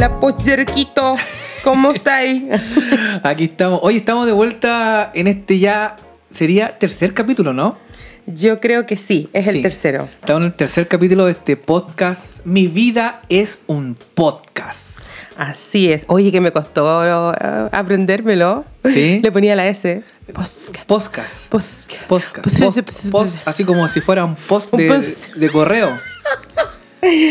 Hola, pocherquito. ¿Cómo estáis? Aquí estamos. Hoy estamos de vuelta en este ya. Sería tercer capítulo, ¿no? Yo creo que sí, es Sí. el tercero. Estamos en el tercer capítulo de este podcast. Mi vida es un podcast. Así es. Oye, que me costó eh, aprendérmelo. ¿Sí? Le ponía la S. Podcast. Podcast. Podcast. Podcast. Post, post, así como si fuera un post Un de, post. de correo.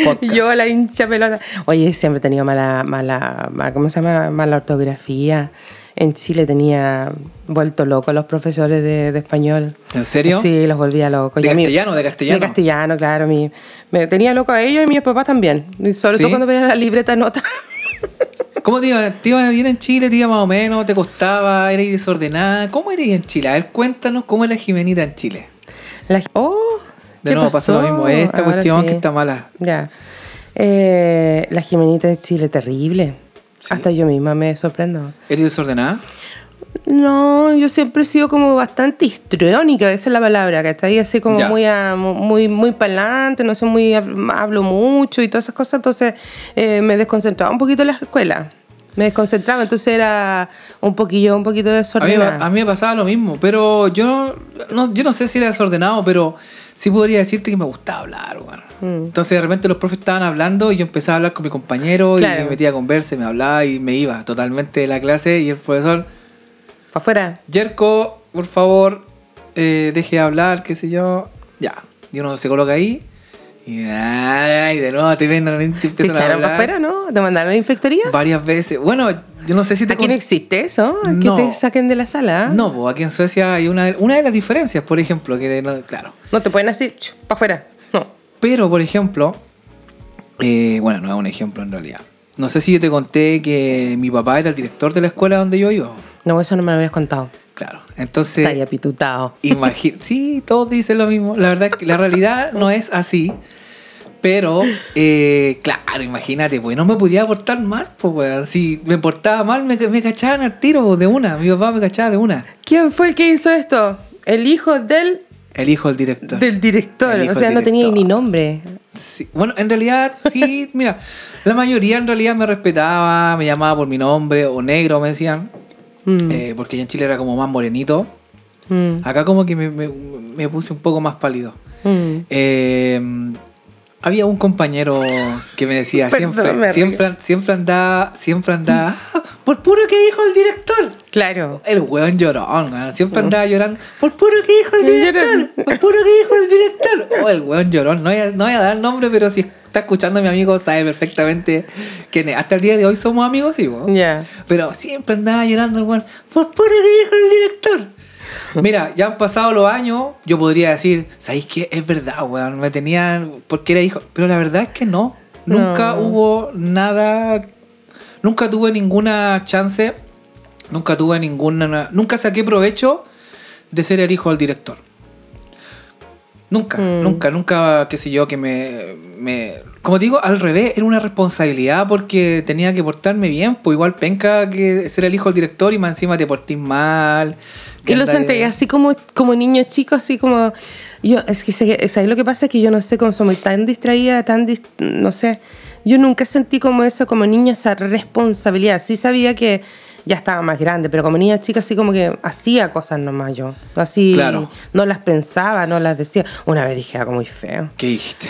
Podcast. Yo la hincha pelota. Oye, siempre he tenido mala, mala, mala- ¿cómo se llama? Mala ortografía. En Chile tenía vuelto loco los profesores de, de español. ¿En serio? Sí, los volvía locos. ¿De Y a mí- castellano, de castellano? De castellano, claro. Mi, me tenía loco a ellos y a mis papás también. Y sobre ¿Sí? todo cuando veía la libreta de notas. ¿Cómo te iba? ¿Te iba bien en Chile? ¿Te iba más o menos? ¿Te costaba? ¿Eras desordenada? ¿Cómo eras en Chile? A ver, cuéntanos cómo era Jimenita en Chile. La- oh, De ¿qué nuevo pasa lo pasó? mismo. Esta Ahora cuestión sí. que está mala. Ya. Eh, la Jimenita en Chile, terrible. Sí. Hasta yo misma me sorprendo. ¿Eres desordenada? No, yo siempre he sido como bastante histriónica, esa es la palabra, que está ahí así como Ya. muy, a- muy, muy para adelante, no sé, muy, hablo mucho y todas esas cosas, entonces eh, me desconcentraba un poquito en la escuela. Me desconcentraba, entonces era un poquillo, un poquito A mí, a mí me pasaba lo mismo, pero yo no, yo no sé si era desordenado, pero sí podría decirte que me gustaba hablar, weón. Mm. Entonces de repente los profes estaban hablando y yo empezaba a hablar con mi compañero Claro. y me metía a conversa, me hablaba y me iba totalmente de la clase y el profesor, ¿Para afuera? Yerko, por favor, eh, deje de hablar, qué sé yo. Ya. Y uno se coloca ahí y, ay, de nuevo te ven, te ¿Te echaron para afuera, no? ¿Te mandaron a la inspectoría? Varias veces. Bueno, yo no sé si te Aquí no con- existe eso, que No. te saquen de la sala. ¿ah? No, pues aquí en Suecia hay una, una de las diferencias, por ejemplo, que de- no- claro. No te pueden decir, para afuera. No. Pero, por ejemplo, eh, bueno, no es un ejemplo en realidad. No sé si yo te conté que mi papá era el director de la escuela donde yo iba. No, eso no me lo habías contado. Claro. Entonces, Está apitutado. imagina, sí, todos dicen lo mismo. La verdad es que la realidad no es así. Pero, eh, claro, imagínate, pues no me podía portar mal, pues, weón. Si me portaba mal, me, me cachaban al tiro de una. Mi papá me cachaba de una. ¿Quién fue el que hizo esto? El hijo del, El hijo del director. del director. O sea, no tenía ni nombre. Sí, Bueno, en realidad, sí, mira, la mayoría en realidad me respetaba, me llamaba por mi nombre, o negro me decían, Mm, eh, porque allá en Chile era como más morenito. mm, Acá como que me, me- me puse un poco más pálido. mm. Eh, había un compañero que me decía, siempre, siempre, siempre andaba, siempre andaba, "Ah, por puro que dijo el director. Claro. El weón llorón, siempre andaba llorando. Por puro que dijo el director. Por puro que dijo el director. Oh, el weón llorón. No voy, a, no voy a dar nombre, pero si está escuchando a mi amigo, sabe perfectamente quién es. Hasta el día de hoy somos amigos, sí, weón. Ya. Pero siempre andaba llorando el weón. Por que dijo el director. Mira, ya han pasado los años, yo podría decir, ¿sabéis qué? Es verdad, weón. Me tenían. porque era hijo. Pero la verdad es que no. Nunca No. hubo nada. Nunca tuve ninguna chance. Nunca tuve ninguna. Nunca saqué provecho de ser el hijo del director. Nunca, Mm. nunca, nunca, qué sé yo, que me, me... Como digo, al revés, era una responsabilidad porque tenía que portarme bien, pues igual penca que ser el hijo del director y más encima te portís mal. Yo lo sentí así como, como niño chico, así como... Yo, es que ¿sabes lo que pasa? Es que yo no sé cómo soy tan distraída, tan... dis- no sé. Yo nunca sentí como eso, como niña, esa responsabilidad. Sí sabía que ya estaba más grande, pero como niña chica así como que hacía cosas nomás yo. Así Claro. no las pensaba, no las decía. Una vez dije algo muy feo. ¿Qué dijiste?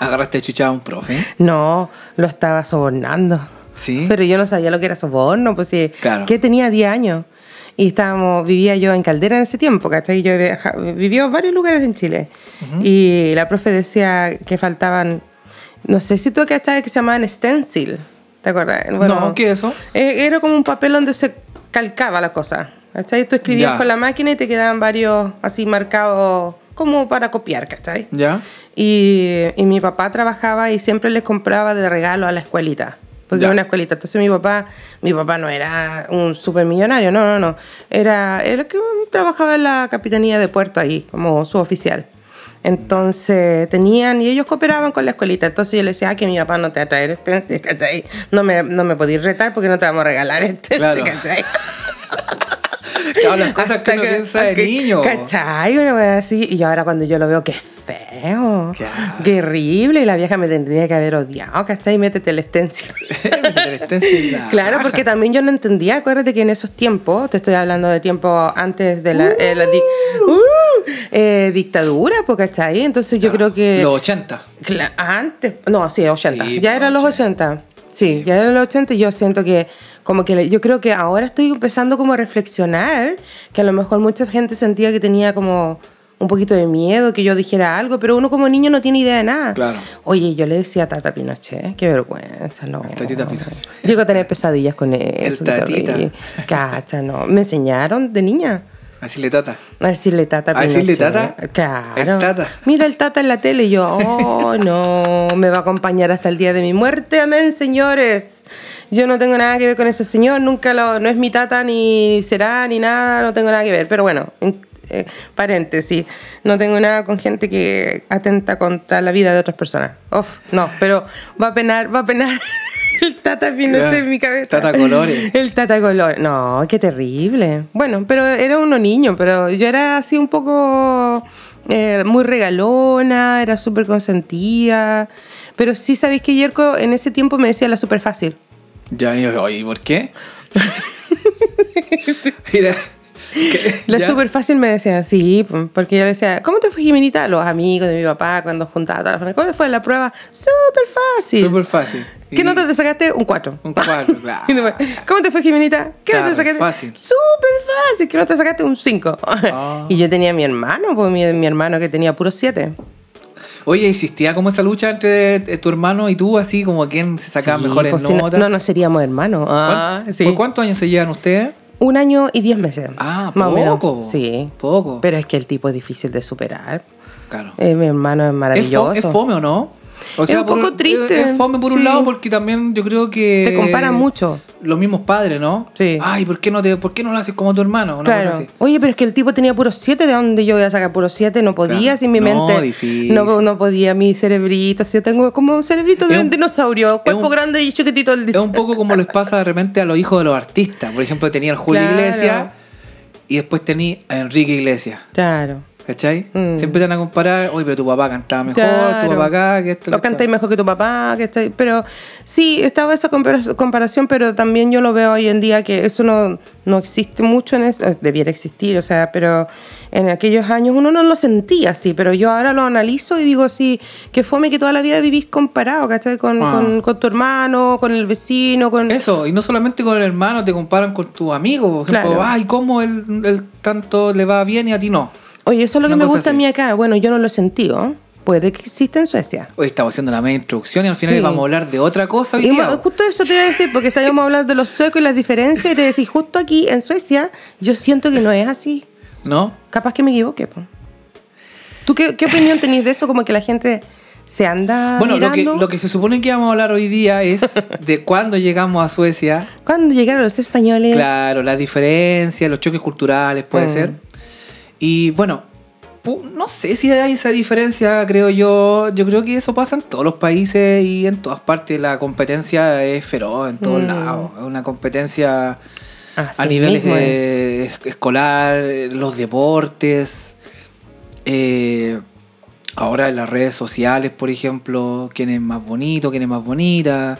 Agarraste a chuchar a un profe. No, lo estaba sobornando. ¿Sí? Pero yo no sabía lo que era soborno, pues sí. Claro. Que tenía 10 años. Y estábamos, vivía yo en Caldera en ese tiempo, ¿cachai? Yo vivió en varios lugares en Chile. Y la profe decía que faltaban, no sé si tú cachai que se llamaban stencil. ¿Te acuerdas? No, ¿qué es eso? Eh, Era como un papel donde se calcaba la cosa. ¿Cachai? Tú escribías Ya. con la máquina y te quedaban varios así marcados como para copiar, ¿cachai? ¿Ya? Y, y mi papá trabajaba y siempre les compraba de regalo a la escuelita. Porque era una escuelita. Entonces mi papá, mi papá no era un supermillonario, no, no, no. Era el que trabajaba en la capitanía de puerto ahí, como su oficial. Entonces tenían, y ellos cooperaban con la escuelita. Entonces yo le decía, ah, que mi papá no te va a traer stencil, ¿cachai? No me, no me podéis retar porque no te vamos a regalar stencil, Claro. ¿cachai? Claro, las cosas que Hasta uno piensa de que- niño. ¿Cachai? Una wea así. Y ahora cuando yo lo veo, qué feo. Claro. Qué horrible. Y la vieja me tendría que haber odiado, ¿cachai? Métete el extensión. El stencil, la Claro, porque también yo no entendía. Acuérdate que en esos tiempos, te estoy hablando de tiempo antes de la, eh, la di- uh, eh, dictadura, pues, ¿cachai? Entonces yo creo que. Los 80. Cla- antes, no, sí, 80. Sí, ya eran los 80. 80. Sí, ya eran los 80 y yo siento que como que yo creo que ahora estoy empezando como a reflexionar que a lo mejor mucha gente sentía que tenía como un poquito de miedo que yo dijera algo, pero uno como niño no tiene idea de nada. Claro. Oye, yo le decía a Tata Pinochet, qué vergüenza, no. El Tatita Pinochet. Llego a tener pesadillas con eso. qué Tatita. Cacha, no. Me enseñaron de niña. Así le tata. A decirle tata ¿A decirle Pinochet. tata? Claro. El tata. Mira el tata en la tele y yo, oh, no, me va a acompañar hasta el día de mi muerte. Amén, señores. Yo no tengo nada que ver con ese señor, nunca lo, no es mi tata ni será ni nada, no tengo nada que ver. Pero bueno, en- eh, paréntesis, no tengo nada con gente que atenta contra la vida de otras personas. Uf, no, pero va a penar, va a penar el tata Pinochet Claro. en mi cabeza. Tata Colores. El tata color. No, qué terrible. Bueno, pero era uno niño, pero yo era así un poco eh, muy regalona, era súper consentida. Pero sí sabéis que Yerko en ese tiempo me decía la súper fácil. Ya, ¿y por qué? Mira. La ya. súper fácil me decía, sí, porque yo le decía, ¿cómo te fue Jimenita? Los amigos de mi papá cuando juntaba toda la familia. ¿Cómo te fue la prueba? Súper fácil. Súper fácil. ¿Qué Y- nota te sacaste? Un 4. Un cuatro, claro. ¿Cómo te fue, Jimenita? ¿Qué nota Claro, te sacaste? fácil. Súper fácil. ¿Qué nota sacaste? Un 5. Ah. y yo tenía a mi hermano, pues mi, mi hermano que tenía puro 7. Oye, ¿existía como esa lucha entre eh, tu hermano y tú, así como quién se sacaba mejores pues si no, notas? no, no seríamos hermanos. Ah, ¿Cuán- sí. ¿Por cuántos años se llevan ustedes? Un año y 10 meses. Ah, más o menos. poco. Sí. Poco. Pero es que el tipo es difícil de superar. Claro. Eh, mi hermano es ¿Es, fo- maravilloso. es fome o no? O Es un poco triste, Es fome por un sí. lado porque también yo creo que... Te comparan mucho. Los mismos padres, ¿no? Sí. Ay, ¿por qué no, te, ¿por qué no lo haces como tu hermano? Una Claro. cosa así. Oye, pero es que el tipo tenía puros 7, ¿de dónde yo voy a sacar puros 7? No podía, Claro. sin mi No, mente. difícil. No, no podía, mi cerebrito. Si yo tengo como un cerebrito de Es un un- dinosaurio, cuerpo un- grande y chiquitito el Es un poco como les pasa de repente a los hijos de los artistas. Por ejemplo, tenía el Julio Claro. Iglesias y después tenía a Enrique Iglesias. Claro. ¿Cachai? Mm. Siempre te van a comparar, oye, pero tu papá cantaba mejor, Claro. tu papá acá, que esto. O que cantáis esto". mejor que tu papá, que estoy, pero sí, estaba esa compara- comparación, pero también yo lo veo hoy en día que eso no, no existe mucho en eso, debiera existir, o sea, pero en aquellos años uno no lo sentía así, pero yo ahora lo analizo y digo, sí, que fome que toda la vida vivís comparado, ¿cachai? Con, Ah. con, con tu hermano, con el vecino, con... Eso, y no solamente con el hermano, te comparan con tu amigo. Por ejemplo, Claro. ay, ¿cómo él, él tanto le va bien y a ti no? Oye, eso es lo que me gusta a mí acá, bueno, yo no lo he sentido, puede que exista en Suecia. Hoy estamos haciendo la media introducción y al final Sí. vamos a hablar de otra cosa hoy Y día. justo eso te iba a decir, porque estábamos hablando de los suecos y las diferencias, y te decís, justo aquí en Suecia, yo siento que no es así. ¿No? Capaz que me equivoque. po. ¿Tú qué, qué opinión tenés de eso? Como que la gente se anda Bueno, lo que, lo que se supone que vamos a hablar hoy día es de cuándo llegamos a Suecia. Cuando llegaron los españoles. Claro, las diferencias, los choques culturales, puede Mm. ser. Y bueno, no sé si hay esa diferencia, creo yo. Yo creo que eso pasa en todos los países y en todas partes. La competencia es feroz en todos Mm. lados. Es una competencia Así a niveles mismo es- escolar, eh, los deportes. eh, ahora en las redes sociales, por ejemplo, quién es más bonito, quién es más bonita,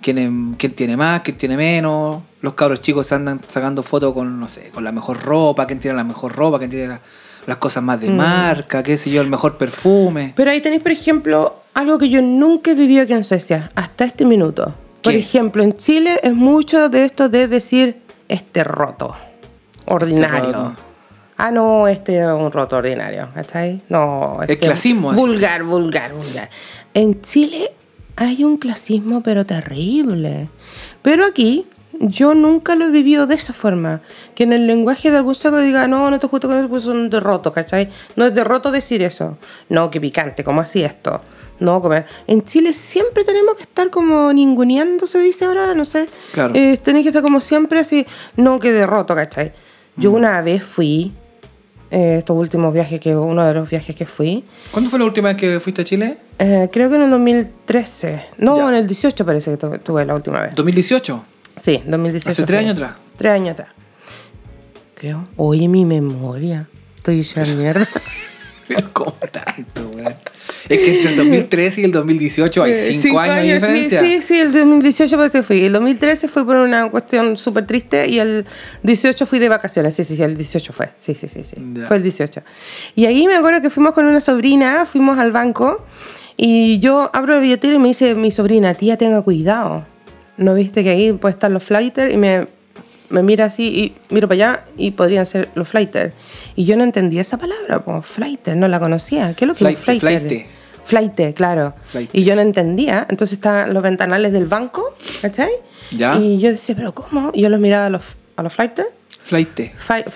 quién, es- quién tiene más, quién tiene menos. Los cabros chicos andan sacando fotos con, no sé, con la mejor ropa, quién tiene la mejor ropa, quién tiene la- las cosas más de Mm. marca, qué sé yo, el mejor perfume. Pero ahí tenéis, por ejemplo, algo que yo nunca he vivido aquí en Suecia, hasta este minuto. Por ejemplo, en Chile es mucho de esto de decir este roto, ordinario. Este roto. Ah, no, este es un roto ordinario, ¿cachai? No, El este clasismo, así. Vulgar, vulgar, vulgar. En Chile hay un clasismo, pero terrible. Pero aquí yo nunca lo he vivido de esa forma. Que en el lenguaje de algún saco diga, no, no te justo con eso, pues son derrotos, ¿cachai? No es derroto decir eso. No, qué picante, ¿cómo así esto? No, como... En Chile siempre tenemos que estar como ninguneando, se dice ahora, no sé. Claro. Eh, tenéis que estar como siempre así, no, que derroto, ¿cachai? Yo Mm. una vez fui, eh, estos últimos viajes, que uno de los viajes que fui, ¿Cuándo fue la última vez que fuiste a Chile? eh, creo que en el 2013, no, Ya. en el 18 parece que tu- tuve la última vez. ¿2018? Sí, 2018. Hace tres años atrás. Tres años atrás. Creo. Oye, mi memoria. Estoy hecha mierda. Pero ¿cómo tanto, weón? Es que entre el 2013 y el 2018 hay Eh, 5 años, de diferencia. Sí, sí, sí, el 2018 parece que fui. El 2013 fue por una cuestión súper triste y el 18 fui de vacaciones. Sí, sí, sí, el 18 fue. Sí, sí, sí, sí. Fue el 18. Y ahí me acuerdo que fuimos con una sobrina, fuimos al banco y yo abro el billetero y me dice mi sobrina, tía, tenga cuidado. ¿No viste que ahí pueden estar los flighters? Y me, me mira así y miro para allá y podrían ser los flighters. Y yo no entendía esa palabra, pues, flighter, no la conocía. ¿Qué es lo que es Flight, flighter? flight. Flight, claro. Flight. Y yo no entendía. Entonces estaban los ventanales del banco, ¿cachai? Ya. Y yo decía, ¿pero cómo? Y yo los miraba a los, a los flightes. Flight.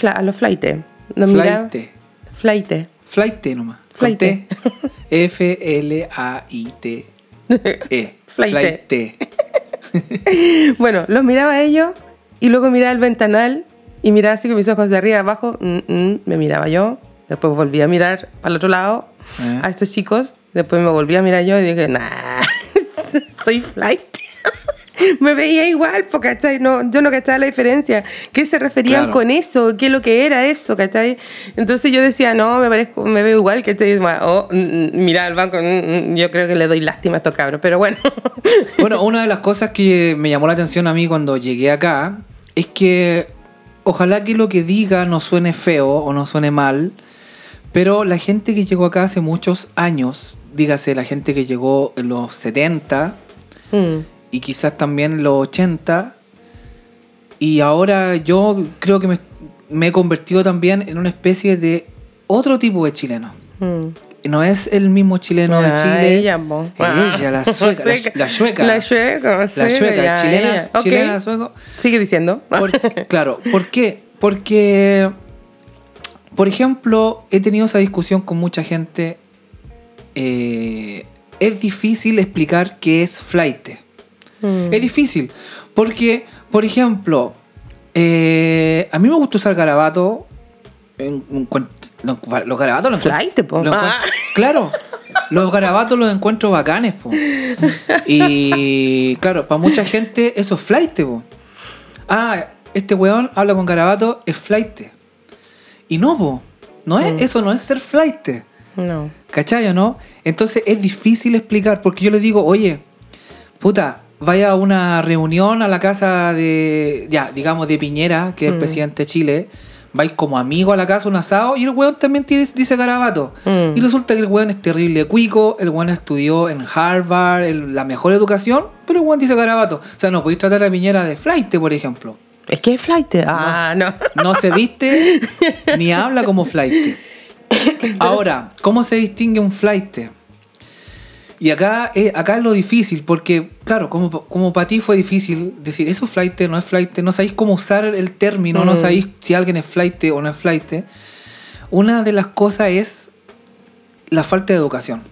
A los flightes. Los miraba. Flight. Flight nomás. Flight. T. F-L-A-I-T. E. Flight. Bueno, los miraba a ellos y luego miraba el ventanal y miraba así con mis ojos de arriba abajo. mm, mm, me miraba yo. Después volví a mirar el otro lado Ah. a estos chicos. Después me volví a mirar yo y dije, nah, soy flight. me veía igual, porque ¿cachai? No, yo no cachaba la diferencia. ¿Qué se referían Claro. con eso? ¿Qué es lo que era eso? ¿cachai? Entonces yo decía, no, me parezco, me veo igual, que estoy oh, mm, mm, mira al banco, mm, yo creo que le doy lástima a estos cabros, pero bueno. Bueno, una de las cosas que me llamó la atención a mí cuando llegué acá es que ojalá que lo que diga no suene feo o no suene mal, pero la gente que llegó acá hace muchos años, dígase la gente que llegó en los 70 Mm. Y quizás también los 80, y ahora yo creo que me, me he convertido también en una especie de otro tipo de chileno. Mm. No es el mismo chileno de Chile. Ella. Ella, la sueca, la, sueca. La sueca, La sueca, ya, chilena, ella. Ok. chilena, sueco. Sigue diciendo. Por- claro, ¿por qué? Porque, por ejemplo, he tenido esa discusión con mucha gente. eh, es difícil explicar qué es flight. Mm. Es difícil. Porque, por ejemplo, eh, a mí me gusta usar garabato. en- en cuan- los los garabatos los Flight, po. los Ah. Claro, los garabatos los encuentro bacanes, po. Y claro, para mucha gente eso es flight, po. Ah, este weón habla con garabato, es flight. Y no, po. No es, eso no es ser flight. No. ¿Cachai o no? Entonces es difícil explicar porque yo le digo, oye, puta, vaya a una reunión a la casa de, ya, digamos, de Piñera, que es el presidente de Chile, vais como amigo a la casa, un asado, y el weón también tiene- dice garabato. Mm. Y resulta que el weón es terrible cuico, el weón estudió en Harvard, el- la mejor educación, pero el weón dice garabato. O sea, no podéis tratar a Piñera de flight, por ejemplo. Es que es flight. Ah, no. No se viste ni habla como flight. Ahora, ¿cómo se distingue un flight? Y acá, es- acá es lo difícil, porque, claro, como, como para ti fue difícil decir, eso es flight, no es flight, no sabéis cómo usar el término, no Mm. sabéis si alguien es flight o no es flight. Una de las cosas es la falta de educación.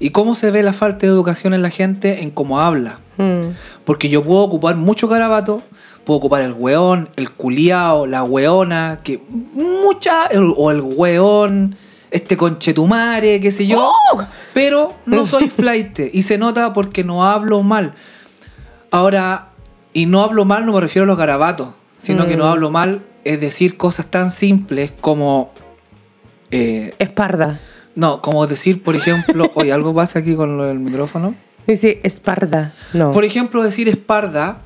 ¿Y cómo se ve la falta de educación en la gente? En cómo habla. Mm. Porque yo puedo ocupar mucho garabato, puedo ocupar el weón, el culiao, la weona, que mucha, el- o el weón, este conchetumare, qué sé yo. Pero no soy flight y se nota porque no hablo mal. Ahora, y no hablo mal no me refiero a los garabatos, sino que no Mm. hablo mal es decir cosas tan simples como... eh, Esparda. no, como decir, por ejemplo, oye, algo pasa aquí con del micrófono. Dice esparda. No. Por ejemplo, decir espalda.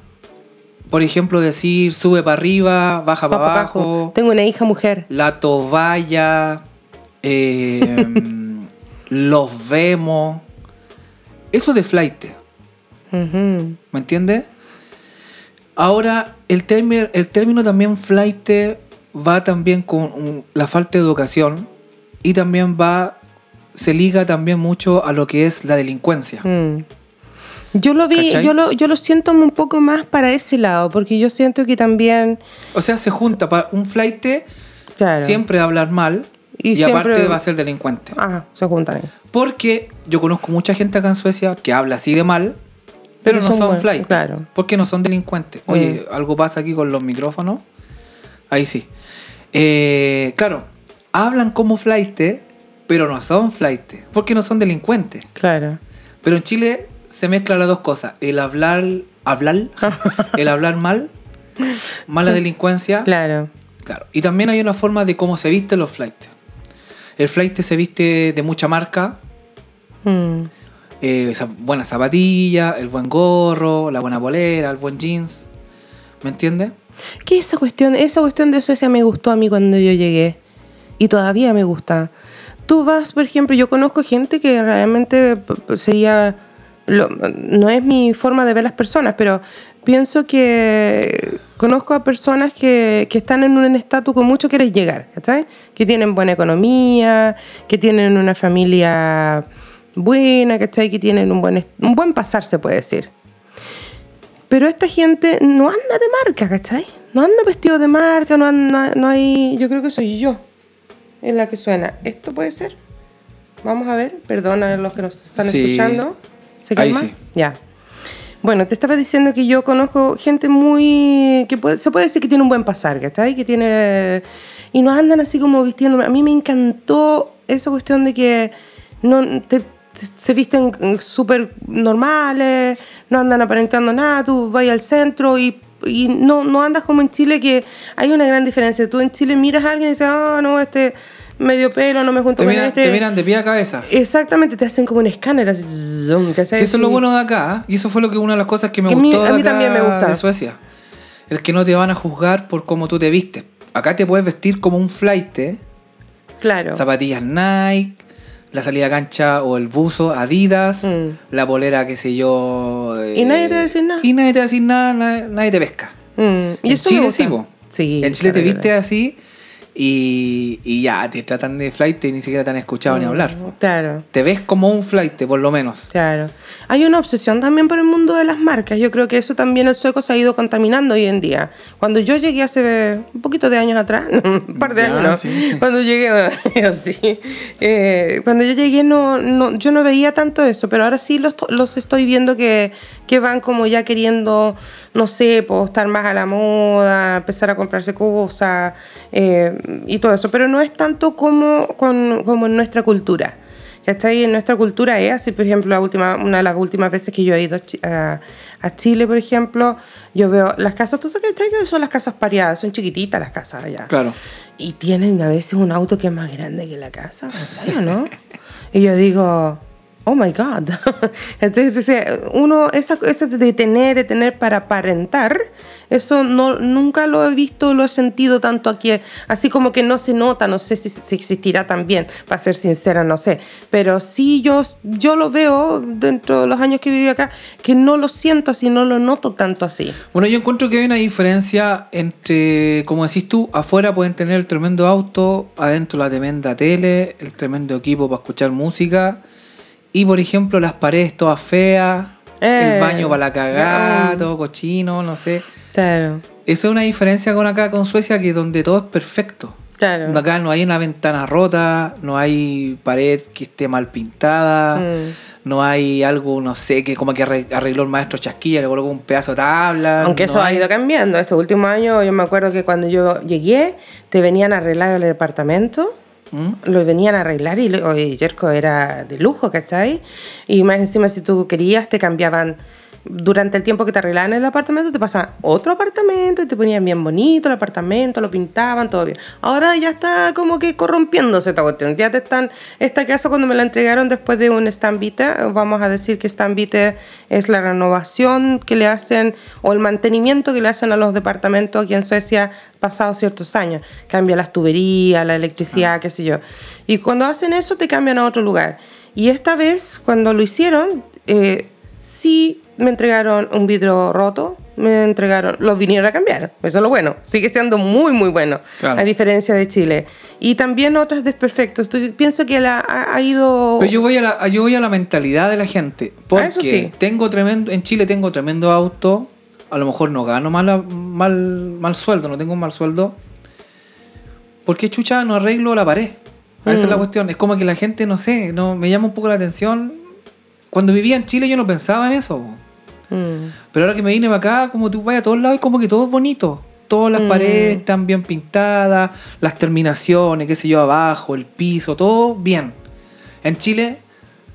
Por ejemplo, decir sube para arriba, baja Pa' para pa' abajo. Tengo una hija mujer. La toalla. Eh, los vemos. Eso de flight. ¿Me entiendes? Ahora, el, término, el término también flight va también con la falta de educación y también va, se liga también mucho a lo que es la delincuencia. Mm. Yo lo vi, ¿Cachai? yo lo, yo lo siento un poco más para ese lado, porque yo siento que también, O sea, se junta para un flight claro. siempre hablar mal Y y, siempre- aparte va a ser delincuente. Ah, se juntan. ahí. Porque yo conozco mucha gente acá en Suecia que habla así de mal, pero, Pero no son flight. claro. Porque no son delincuentes. Oye, algo pasa aquí con los micrófonos. Ahí sí. Eh, claro, hablan como flight, pero no son flight. Porque no son delincuentes. Claro. Pero en Chile se mezclan las dos cosas. El hablar, hablar, el hablar mal, mala delincuencia. Claro. Claro. Y también hay una forma de cómo se visten los flights. El flight se viste de mucha marca, Mm. eh, buena zapatilla, el buen gorro, la buena polera, el buen jeans. ¿Me entiendes? ¿Qué es esa cuestión? Esa cuestión de Suecia me gustó a mí cuando yo llegué. Y todavía me gusta. Tú vas, por ejemplo, yo conozco gente que realmente sería... lo- no es mi forma de ver las personas, pero pienso que conozco a personas que, que están en un estatus con mucho querer llegar, ¿sabes? Que tienen buena economía, que tienen una familia buena, ¿cachai? Que tienen un buen, un buen pasar, se puede decir. Pero esta gente no anda de marca, ¿cachai? No anda vestido de marca, no anda, no hay... Yo creo que soy yo en la que suena. ¿Esto puede ser? Vamos a ver, perdona a los que nos están Sí. escuchando. ¿Se Ahí calma? sí. Ya. Bueno, te estaba diciendo que yo conozco gente muy... que se puede decir que tiene un buen pasar, ¿cachai? Que tiene... Y no andan así como vistiendo... A mí me encantó esa cuestión de que no te- se visten súper normales, no andan aparentando nada, tú vas al centro y, no, no andas como en Chile que hay una gran diferencia. Tú en Chile miras a alguien y dices, ah, no, este medio pelo, no me junto Te con miran, este. te miran de pie a cabeza. Exactamente, te hacen como un escáner, así, zoom. Sí, eso es lo bueno de acá. ¿eh? Y eso fue lo que una de las cosas que me Que a mí- gustó de mí acá también me gusta. de Suecia. El que no te van a juzgar por cómo tú te vistes. Acá te puedes vestir como un flight, ¿eh? Claro. zapatillas Nike, la salida a cancha o el buzo Adidas, Mm. la polera, qué sé yo. Y nadie te va a decir nada. Y nadie te va a decir nada, nadie, nadie te pesca. Mm, Y en eso Chile sí, po. Sí, En Chile te viste así y, y ya, te tratan de flight y ni siquiera te han escuchado ni hablar. po. Claro. Te ves como un flight, por lo menos. Claro. Hay una obsesión también por el mundo de las marcas. Yo creo que eso también el sueco se ha ido contaminando hoy en día. Cuando yo llegué hace un poquito de años atrás, un par de Ya, años, ¿no? sí. Cuando llegué, así, eh, cuando yo llegué no, no, yo no veía tanto eso, pero ahora sí los, los estoy viendo que, que van como ya queriendo, no sé, pues, estar más a la moda, empezar a comprarse cosas eh, y todo eso. Pero no es tanto como, con- como en nuestra cultura. ¿Cachai? En nuestra cultura es así, por ejemplo, la última, una de las últimas veces que yo he ido a, a- Chile, por ejemplo, yo veo las casas, ¿tú sabes que son las casas pareadas? Son chiquititas las casas allá. Claro. Y tienen a veces un auto que es más grande que la casa, ¿en serio, no? y yo digo, oh my God. Entonces, uno, esa, eso de tener, de tener para aparentar, eso no, nunca lo he visto, lo he sentido tanto aquí, así como que no se nota, no sé si, si existirá también, para ser sincera, no sé. Pero sí, yo, yo lo veo dentro de los años que viví acá, que no lo siento así, no lo noto tanto así. Bueno, yo encuentro que hay una diferencia entre, como decís tú, afuera pueden tener el tremendo auto, adentro la tremenda tele, el tremendo equipo para escuchar música, y por ejemplo las paredes todas feas, Eh, el baño para la cagada, ya. todo cochino, no sé. Claro, Eso es una diferencia con acá, con Suecia, que donde todo es perfecto. claro. Acá no hay una ventana rota, no hay pared que esté mal pintada, Mm. no hay algo, no sé, que como que arre- arregló el maestro chasquilla, le colocó un pedazo de tabla. Aunque no eso ha ido cambiando. Estos últimos años, yo me acuerdo que cuando yo llegué, te venían a arreglar el departamento. ¿Mm? Lo venían a arreglar y, lo- oye, Jerko era de lujo, ¿cachai? Y más encima, si tú querías, te cambiaban. Durante el tiempo que te arreglaban el apartamento, te pasaban otro apartamento y te ponían bien bonito el apartamento, lo pintaban, todo bien. Ahora ya está como que corrompiéndose esta cuestión. Ya te están. Esta casa, cuando me la entregaron después de un Stambite, vamos a decir que Stambite es la renovación que le hacen o el mantenimiento que le hacen a los departamentos aquí en Suecia pasados ciertos años. Cambia las tuberías, la electricidad, qué sé yo. Y cuando hacen eso, te cambian a otro lugar. Y esta vez, cuando lo hicieron, eh, sí me entregaron un vidrio roto, me entregaron, los vinieron a cambiar. Eso es lo bueno. Sigue siendo muy, muy bueno, Claro. a diferencia de Chile. Y también otros desperfectos. Entonces, pienso que la, ha, ha ido... Pero yo voy, a la, yo voy a la mentalidad de la gente. Porque Ah, eso sí. tengo tremendo, en Chile tengo tremendo auto. A lo mejor no gano mal, mal, mal sueldo, no tengo un mal sueldo. ¿Por qué chucha no arreglo la pared? Esa es la Mm. cuestión. Es como que la gente, no sé, no me llama un poco la atención. Cuando vivía en Chile yo no pensaba en eso. Mm, Pero ahora que me vine para acá, como tú vas a todos lados, es como que todo es bonito. Todas las Mm. paredes están bien pintadas, las terminaciones, qué sé yo, abajo, el piso, todo bien. En Chile,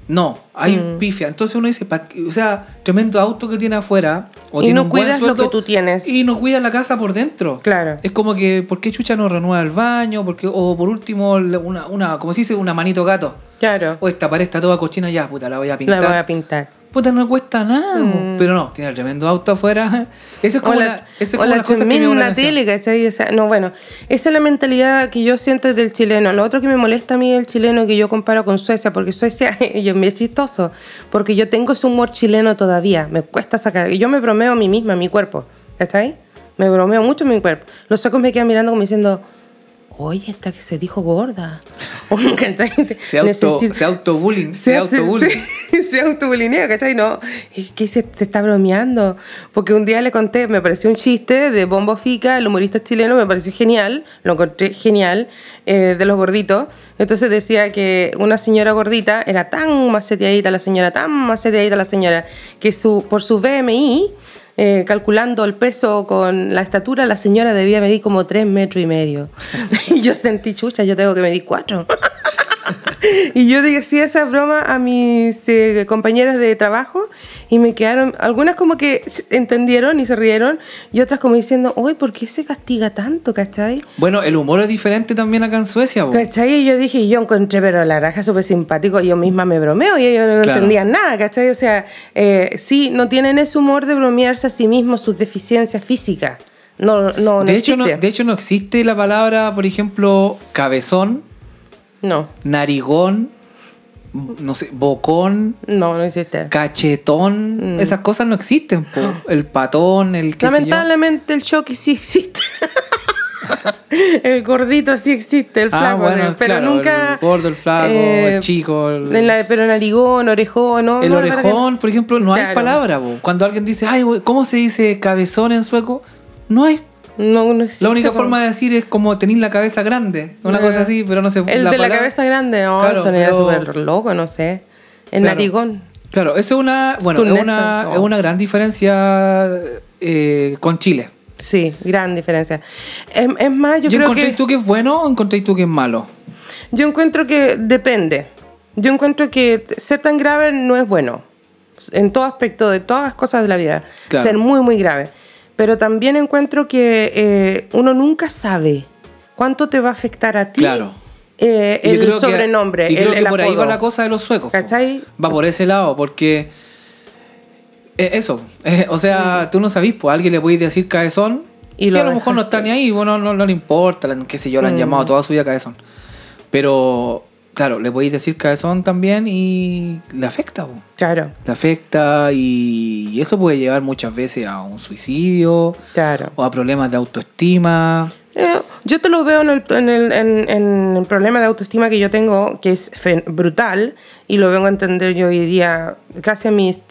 no, hay Mm. pifia. Entonces uno dice, pa' o sea, tremendo auto que tiene afuera, O Y tiene no un buen cuidas lo sueldo que tú tienes. Y no cuida la casa por dentro. Claro. Es como que, ¿por qué Chucha no renueva el baño? Porque, o por último, una, una, como se dice, una manito gato. Claro. O esta pared está toda cochina, ya, puta, la voy a La pintar. voy a pintar. Puta, no cuesta nada. po. Pero no, tiene el tremendo auto afuera. Eso es como, o la, eso es o como la una cosa que me la tele, ¿cachai? O sea, no, bueno, esa es la mentalidad que yo siento del chileno. Lo otro que me molesta a mí del chileno que yo comparo con Suecia, porque Suecia yo, me es chistoso, porque yo tengo ese humor chileno todavía, me cuesta sacar. Yo me bromeo a mí misma, a mi cuerpo, ¿cachai? Me bromeo mucho mi cuerpo. Los sacos me quedan mirando como diciendo, oye, esta que se dijo gorda. Se auto- se autobullying, Se, autobullying. se- se autobulinea, ¿cachai? No, es que se te está bromeando. Porque un día le conté, me pareció un chiste de Bombo Fica, el humorista chileno, me pareció genial, lo encontré genial, eh, de los gorditos. Entonces decía que una señora gordita era tan maceteadita la señora, tan maceteadita la señora, que su, por su BMI, eh, calculando el peso con la estatura, la señora debía medir como tres metros y medio. y yo sentí chucha, yo tengo que medir cuatro. Y yo decía esa broma a mis eh, compañeras de trabajo y me quedaron, algunas como que entendieron y se rieron y otras como diciendo, uy, ¿por qué se castiga tanto, cachai? Bueno, el humor es diferente también acá en Suecia. po. ¿Cachai? Y yo dije, yo encontré, pero la raja súper simpático, yo misma me bromeo y ellos no Claro. entendían nada, ¿cachai? O sea, eh, sí, no tienen ese humor de bromearse a sí mismos sus deficiencias físicas. No, no, no de, hecho, no, existe. de hecho, no existe la palabra, por ejemplo, cabezón, no, narigón, no sé, bocón, no, no existe. cachetón. Esas cosas no existen. po. El patón, el sé yo. Lamentablemente el choque sí existe. el gordito sí existe, el Ah, flaco, bueno, pero claro, nunca. el gordo, el flaco, eh, el chico, el- en la- pero narigón, orejón, ¿no? El no, que orejón, por ejemplo, no hay palabra. po. Cuando alguien dice, ay, ¿cómo se dice cabezón en sueco? No hay. No, no existe, La única forma de decir es como tener la cabeza grande. Una Eh, cosa así, pero no se El de la cabeza grande, no, Claro, pero- súper loco, no sé. El Claro. narigón. Claro, eso es una, bueno, es una, es una gran diferencia eh, con Chile. Sí, gran diferencia. Es, es más, yo, ¿Yo, creo encontré que. tú que es bueno o encontré tú que es malo? Yo encuentro que depende. Yo encuentro que ser tan grave no es bueno. En todo aspecto de todas las cosas de la vida. Claro. Ser muy, muy grave. Pero también encuentro que eh, uno nunca sabe cuánto te va a afectar a ti Claro. eh, el creo que- sobrenombre. y creo el, que por ahí va la cosa de los suecos. po. ¿Cachai? Va por ese lado, porque. eh, eso. eh, o sea, tú no sabís, pues a alguien le podéis decir cabezón. Y a lo mejor no está ni ahí, bueno, no, no le importa, qué sé yo, le han Mm. llamado toda su vida cabezón. Pero, claro, le podéis decir cabezón también y le afecta, po. Claro, Le afecta y, y eso puede llevar muchas veces a un suicidio claro. o a problemas de autoestima. Eh, yo te lo veo en el, en, el, en- en el problema de autoestima que yo tengo, que es brutal, y lo vengo a entender yo hoy día casi a mis...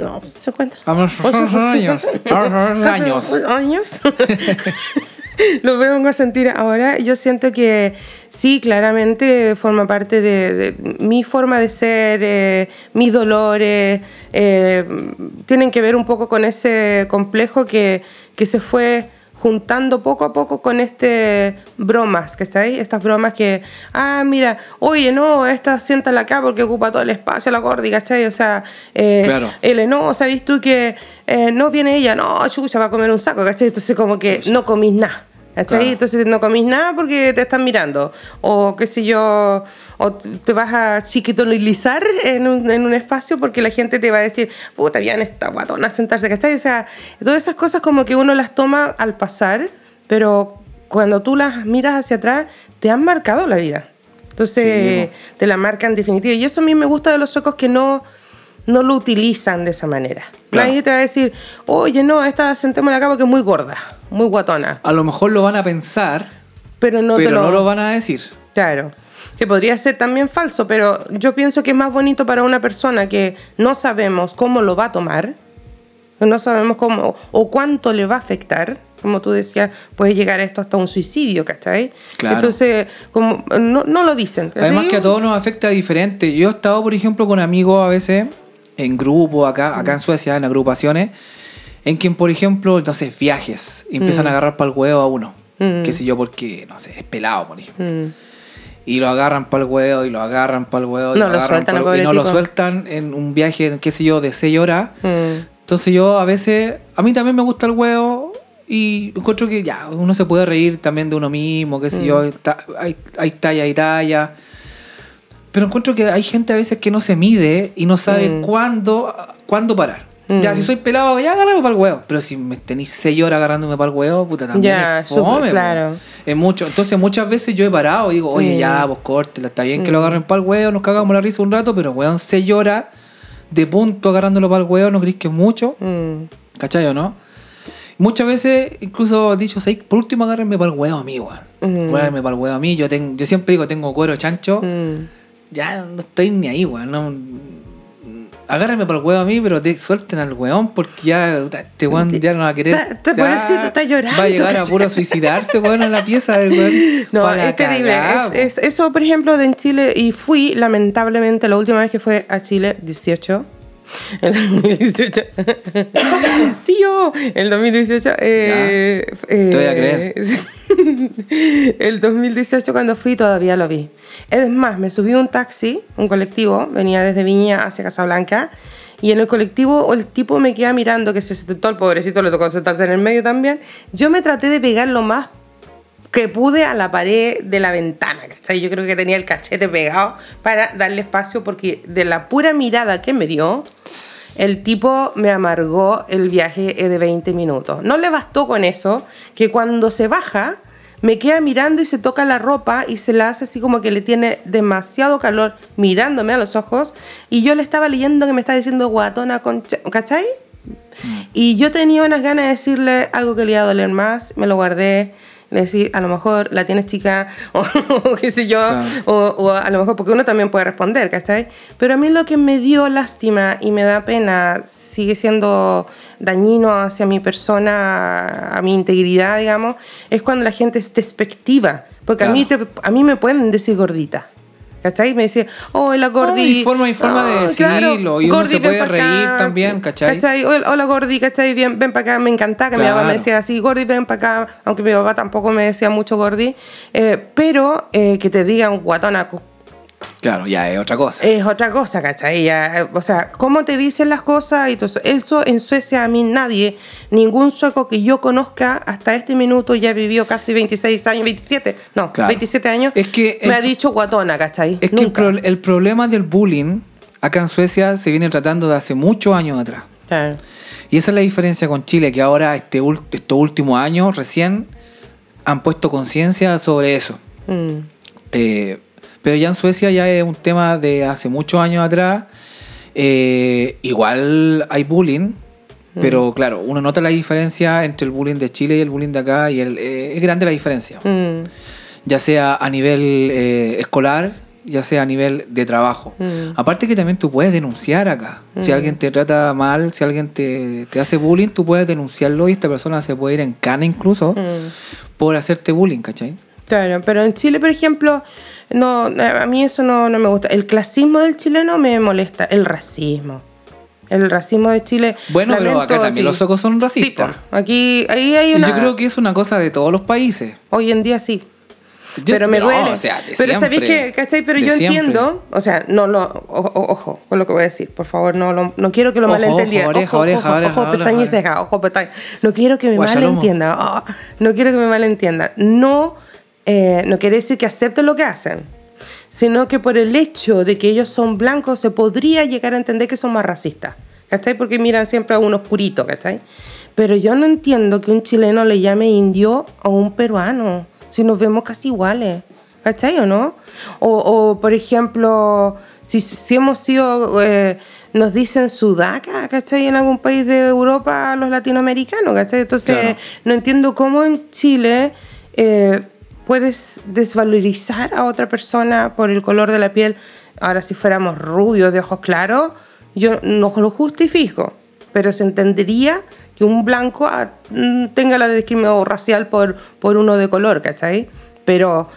No, 50. A los años. A los años. Casi años. lo vengo a sentir ahora. Yo siento que sí, claramente forma parte de, de mi forma de ser, eh, mis dolores, eh, tienen que ver un poco con ese complejo que, que se fue juntando poco a poco con este bromas que está ahí, estas bromas que, ah, mira, oye, no, esta siéntala acá porque ocupa todo el espacio, la gordi, ¿cachai? O sea, eh, Claro. el no, ¿sabes tú que eh, no viene ella? No, chucha, va a comer un saco, ¿cachai? Entonces como que no comís nada. Claro. Entonces no comís nada porque te están mirando. O qué sé yo, o te vas a chiquitonilizar en un, en un espacio porque la gente te va a decir, puta, bien esta guatona a sentarse, ¿cachai? O sea, todas esas cosas como que uno las toma al pasar, pero cuando tú las miras hacia atrás, te han marcado la vida. Entonces, Sí, te la marcan definitiva. Y eso a mí me gusta de los suecos que no, no lo utilizan de esa manera. Claro. Nadie te va a decir, oye, no, esta sentémosla acá porque es muy gorda, muy guatona. A lo mejor lo van a pensar, Pero no pero te lo... no lo van a decir. Claro. Que podría ser también falso, pero yo pienso que es más bonito para una persona que no sabemos cómo lo va a tomar, no sabemos cómo o cuánto le va a afectar. Como tú decías, puede llegar esto hasta un suicidio, ¿cachai? Claro. Entonces, como no, no lo dicen. Además que a todos nos afecta diferente. Yo he estado, por ejemplo, con amigos a veces en grupo acá, acá en Suecia, en agrupaciones, en quien, por ejemplo, no sé, viajes, empiezan a agarrar para el huevo a uno. Mm. Qué sé yo, porque, no sé, es pelado, por ejemplo. Mm. Y lo agarran para el huevo, y lo agarran para el huevo, y lo lo agarran sueltan huevo, y no lo sueltan en un viaje, qué sé yo, de 6 horas. Mm. Entonces yo a veces, a mí también me gusta el huevo y encuentro que ya, uno se puede reír también de uno mismo, qué sé yo, Mm. ta- hay, hay talla y talla. Pero encuentro que hay gente a veces que no se mide y no sabe Mm. cuándo, cuándo parar. Mm. Ya, si soy pelado, ya agárrame para el huevo. Pero si me tenéis seis horas agarrándome para el huevo, puta, también Ya, es fome. claro. Es mucho. Entonces muchas veces yo he parado y digo, oye, Mm. ya, vos córtela, está bien que lo agarren para el huevo, nos cagamos la risa un rato, pero weón, seis horas de punto agarrándolo para el huevo, ¿no creéis que es mucho? Mm. ¿Cachai o no? Muchas veces, incluso he dicho, "Sabes, por último agárrenme para el huevo a mí, weón. Mm. Agárrenme para el huevo a mí. Yo, tengo, yo siempre digo, tengo cuero chancho. Mm. Ya no estoy ni ahí, weón. No, agárrenme para el huevo a mí, pero de, suelten al weón porque ya este weón ya no va a querer. Está- está está llorando, Va a llegar a puro suicidarse, weón, en la pieza del weón. No, es terrible. es- eso, por ejemplo, de en Chile, y fui, lamentablemente, la última vez que fue a Chile, 18. El 2018. sí, yo. El 2018. Eh, eh, Te voy a creer. el 2018, cuando fui, todavía lo vi. Es más, me subí un taxi, un colectivo, venía desde Viña hacia Casablanca. Y en el colectivo el tipo me queda mirando, que se sentó el pobrecito, le tocó sentarse en el medio también. Yo me traté de pegar lo más que pude a la pared de la ventana, ¿cachai? Yo creo que tenía el cachete pegado para darle espacio porque de la pura mirada que me dio, el tipo me amargó el viaje de 20 minutos. No le bastó con eso, que cuando se baja, me queda mirando y se toca la ropa y se la hace así como que le tiene demasiado calor mirándome a los ojos y yo le estaba leyendo que me está diciendo guatona concha, ¿cachai? Y yo tenía unas ganas de decirle algo que le iba a doler más, me lo guardé. Le decir, a lo mejor la tienes chica, o, qué sé yo, Claro. o, o a lo mejor porque uno también puede responder, ¿cachai? Pero a mí lo que me dio lástima y me da pena, sigue siendo dañino hacia mi persona, a mi integridad, digamos, es cuando la gente es despectiva. Porque a, mí te- a mí me pueden decir gordita. ¿Cachai? Me dice, oh, la gordi. No, y forma- y forma de decirlo, y uno se ven puede reír acá. también, ¿cachai? Hola, hola, gordi, ¿cachai? Bien, ven para acá, me encantaba que mi Claro. papá me decía así, gordi, ven para acá, aunque mi papá tampoco me decía mucho gordi, eh, pero eh, que te digan guatona Claro, ya es otra cosa. es otra cosa, ¿cachai? Ya, eh, o sea, cómo te dicen las cosas y todo eso. Eso en Suecia a mí nadie, ningún sueco que yo conozca hasta este minuto ya vivió casi 26 años, 27, no, Claro. 27 años, Es que me el- ha dicho guatona, ¿cachai? Es que el, Nunca. pro- el problema del bullying acá en Suecia se viene tratando de hace muchos años atrás. Claro. Y esa es la diferencia con Chile, que ahora este estos últimos años recién han puesto conciencia sobre eso. Mm. Eh, pero ya en Suecia ya es un tema de hace muchos años atrás. Eh, igual hay bullying, pero claro, uno nota la diferencia entre el bullying de Chile y el bullying de acá y el- eh, es grande la diferencia. Mm. Ya sea a nivel eh, escolar, ya sea a nivel de trabajo. Mm. Aparte que también tú puedes denunciar acá. Si alguien te trata mal, si alguien te, te hace bullying, tú puedes denunciarlo y esta persona se puede ir en cana incluso Mm. por hacerte bullying, ¿cachai? Claro, pero en Chile, por ejemplo, no, a mí eso no, no me gusta. El clasismo del chileno me molesta, el racismo. El racismo de Chile. Bueno, pero acá también sí. los suecos son Sí, racistas. po. aquí ahí hay una. Yo creo que es una cosa de todos los países. Hoy en día sí. Yo- pero me no, duele. o sea, de pero sabéis que, ¿cachai? Pero yo siempre. entiendo, o sea, no lo, o- o- ojo con lo que voy a decir, por favor, no, lo- no quiero que lo Ojo, malentiendan. ojo, ojo, pestaña y ceja, ojo, pestaña. No quiero que me Guachalomo. malentiendan. ah, no quiero que me malentiendan. No, eh, no quiere decir que acepten lo que hacen, sino que por el hecho de que ellos son blancos se podría llegar a entender que son más racistas. ¿Cachai? Porque miran siempre a unos puritos, ¿cachai? Pero yo no entiendo que un chileno le llame indio a un peruano, si nos vemos casi iguales. ¿Cachai o no? O, o, por ejemplo, si, si hemos sido, eh, nos dicen sudaca, ¿cachai? En algún país de Europa los latinoamericanos, ¿cachai? Entonces, Claro. no entiendo cómo en Chile eh, puedes desvalorizar a otra persona por el color de la piel. Ahora, si fuéramos rubios de ojos claros, yo no lo justifico, pero se entendería que un blanco ah, mm, tenga la discriminación racial por, por uno de color, ¿cachai? Pero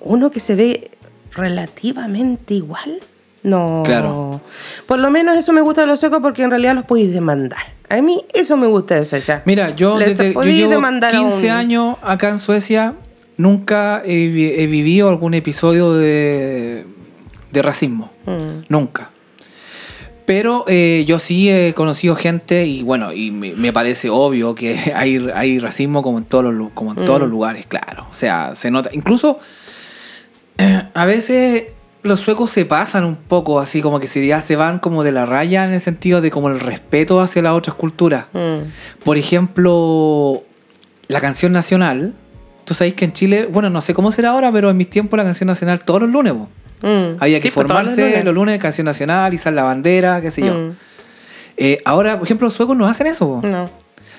uno que se ve relativamente igual, no. Claro. Por lo menos eso me gusta de los suecos porque en realidad los podéis demandar. A mí eso me gusta de Suecia. Mira, yo Les desde yo llevo demandar a 15 un- años acá en Suecia, nunca he, vi- he vivido algún episodio de, de racismo. Mm. Nunca. Pero eh, yo sí he conocido gente y bueno, y me, me parece obvio que hay, hay racismo como en todos los, como en todos Mm. los lugares, claro. O sea, se nota. Incluso eh, a veces los suecos se pasan un poco, así como que se, ya se van como de la raya en el sentido de como el respeto hacia las otras culturas. Mm. Por ejemplo, la canción nacional. Tú sabéis que en Chile, bueno, no sé cómo será ahora, pero en mis tiempos la canción nacional todos los lunes. Mm. Había que Sí, pues, todos los formarse lunes. los lunes, canción nacional, izar la bandera, qué sé yo. Mm. Eh, ahora, por ejemplo, los suecos no hacen eso. po. No.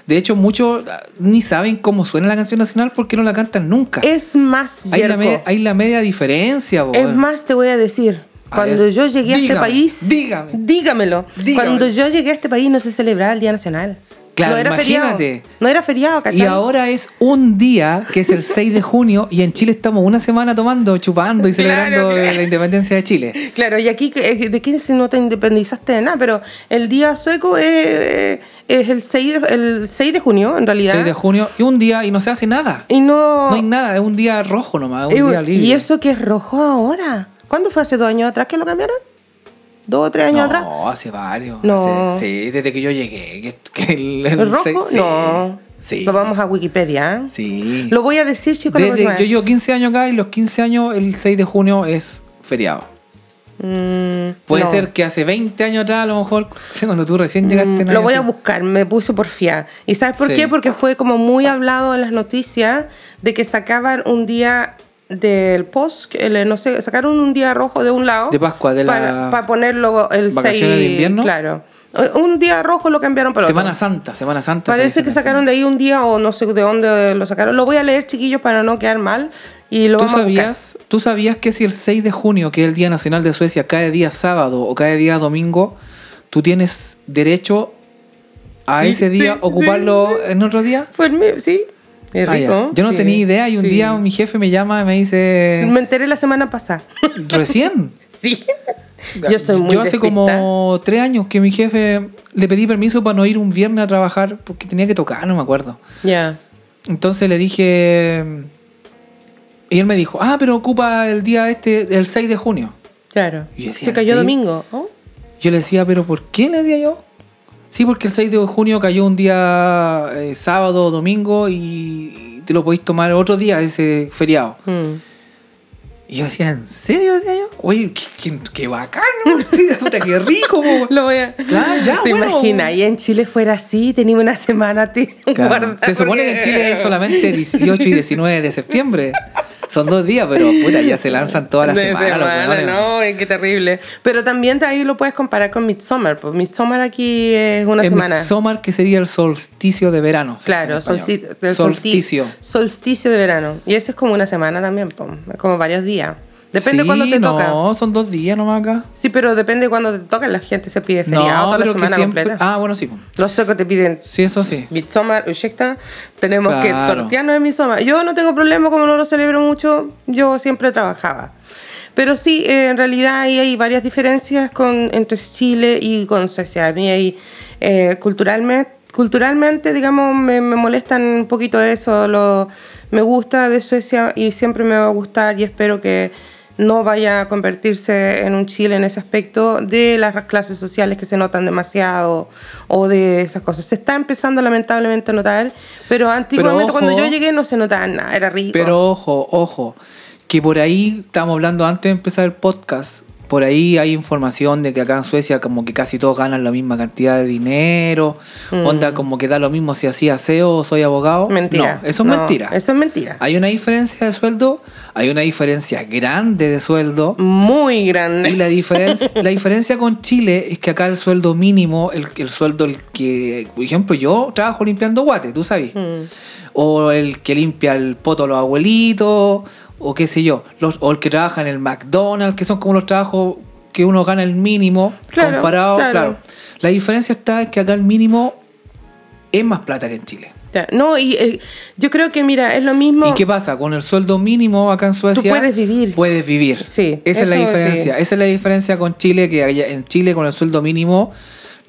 De hecho, muchos ah, ni saben cómo suena la canción nacional porque no la cantan nunca. Es más hay, la hay la media diferencia. po. Es más, te voy a decir. A Cuando ver, yo llegué a este país. dígame. Dígamelo. Dígame. Cuando yo llegué a este país no se celebraba el Día Nacional. Claro, no era imagínate. feriado. No era feriado, ¿cachai? Y ahora es un día, que es el 6 de junio, y en Chile estamos una semana tomando, chupando y celebrando Claro, claro. la independencia de Chile. Claro, y aquí, eh, ¿de quién si no te independizaste de nada? Pero el día sueco es, es el, 6 de, el 6 de junio, en realidad. 6 de junio, y un día, y no se hace nada. Y no. No hay nada, es un día rojo nomás, es Eh, un día libre. ¿Y eso que es rojo ahora? ¿Cuándo fue hace dos años atrás que lo cambiaron? ¿Dos o tres años no, atrás? hace varios. No. hace- sí, desde que yo llegué. Que, que el, el ¿El rojo? sí, no. Sí. Lo vamos a Wikipedia. ¿eh? Sí. Lo voy a decir, chicos. Desde- yo llevo 15 años acá y los 15 años, el 6 de junio es feriado. Mm, Puede no. ser que hace 20 años atrás, a lo mejor, cuando tú recién llegaste. Mm, no lo voy a buscar, me puse por fiar. ¿Y sabes por Sí. qué? Porque fue como muy hablado en las noticias de que sacaban un día del post, el- no sé, sacaron un día rojo de un lado. De Pascua, de la- Para, para ponerlo el ¿Vacaciones 6. de invierno? Claro. Un día rojo lo cambiaron para Semana otro. Santa, Semana Santa. Parece que sacaron de ahí un día o no sé de dónde lo sacaron. Lo voy a leer, chiquillos, para no quedar mal. Y lo ¿Tú vamos a buscar. sabías, ¿Tú sabías que si el 6 de junio, que es el Día Nacional de Suecia, cae día sábado o cae día domingo, tú tienes derecho a Sí, ese día sí, ocuparlo en otro día? Fue el mío, sí. Es Ah. Yo no sí, tenía idea y un sí. día mi jefe me llama y me dice, Me enteré la semana pasada. recién. sí. Yo soy muy Yo hace como tres años que mi jefe le pedí permiso para no ir un viernes a trabajar porque tenía que tocar, no me acuerdo. Ya. Entonces le dije... Y él me dijo, ah, pero ocupa el día este, el 6 de junio. Claro. Y yo decía, Se cayó ¿qué? domingo. Oh, Yo le decía, pero ¿por qué? Le decía yo. Sí, porque el 6 de junio cayó un día eh, sábado o domingo y te lo podéis tomar otro día, ese feriado. mm. Y yo decía, ¿en serio? Decía yo. Oye, qué, qué, qué bacán, ¿no? Puta, qué rico. Lo voy a. Claro, ya, ¿Te bueno. imaginas? Y en Chile fuera así, tenía una semana te Claro. Se supone que en Chile es solamente 18 y 19 de septiembre. Son dos días, pero puta, ya se lanzan toda la semana. los semana, weones. no, ay, qué terrible. Pero también de ahí lo puedes comparar con Midsommar. Pues Midsommar aquí es una semana. Midsommar, que sería el solsticio de verano. Claro, español. solsti- el solsticio. Solsticio de verano. Y ese es como una semana también, es como varios días. Depende Sí, cuándo te no, toca. son dos días nomás acá. Sí, pero depende cuándo te toca. La gente se pide feriado toda la que semana siempre- completa. Ah, bueno, sí. Los suecos te piden Sí, eso sí. Midsommar, Ushekta, tenemos que Claro. sortearnos de Midsommar. Yo no tengo problema, como no lo celebro mucho, yo siempre trabajaba. Pero sí, eh, en realidad ahí hay varias diferencias con, entre Chile y con Suecia. A mí hay, eh, culturalmente, culturalmente, digamos, me, me molestan un poquito eso. Lo, me gusta de Suecia y siempre me va a gustar y espero que no vaya a convertirse en un Chile en ese aspecto de las clases sociales que se notan demasiado o de esas cosas. Se está empezando lamentablemente a notar, pero antiguamente ojo. cuando yo llegué no se notaba nada, era rico. Pero ojo, ojo, que por ahí, estábamos hablando antes de empezar el podcast, por ahí hay información de que acá en Suecia como que casi todos ganan la misma cantidad de dinero, onda como que da lo mismo si hacía SEO o soy abogado. Mm. mentira. No, eso es No, mentira. Eso es mentira. Hay una diferencia de sueldo, hay una diferencia grande de sueldo. Muy grande. Y la diferencia, la diferencia con Chile es que acá el sueldo mínimo, el, el sueldo el que, por ejemplo, yo trabajo limpiando guate, tú sabes. Mm. O el que limpia el poto a los abuelitos, o qué sé yo. Los- o el que trabaja en el McDonald's, que son como los trabajos que uno gana el mínimo Claro, comparado. claro. Claro. La diferencia está en que acá el mínimo es más plata que en Chile. No, y eh, yo creo que, mira, es lo mismo. ¿Y qué pasa? Con el sueldo mínimo acá en Suecia. puedes vivir. Puedes vivir. Sí, Esa es la diferencia. sí. Esa es la diferencia con Chile, que en Chile con el sueldo mínimo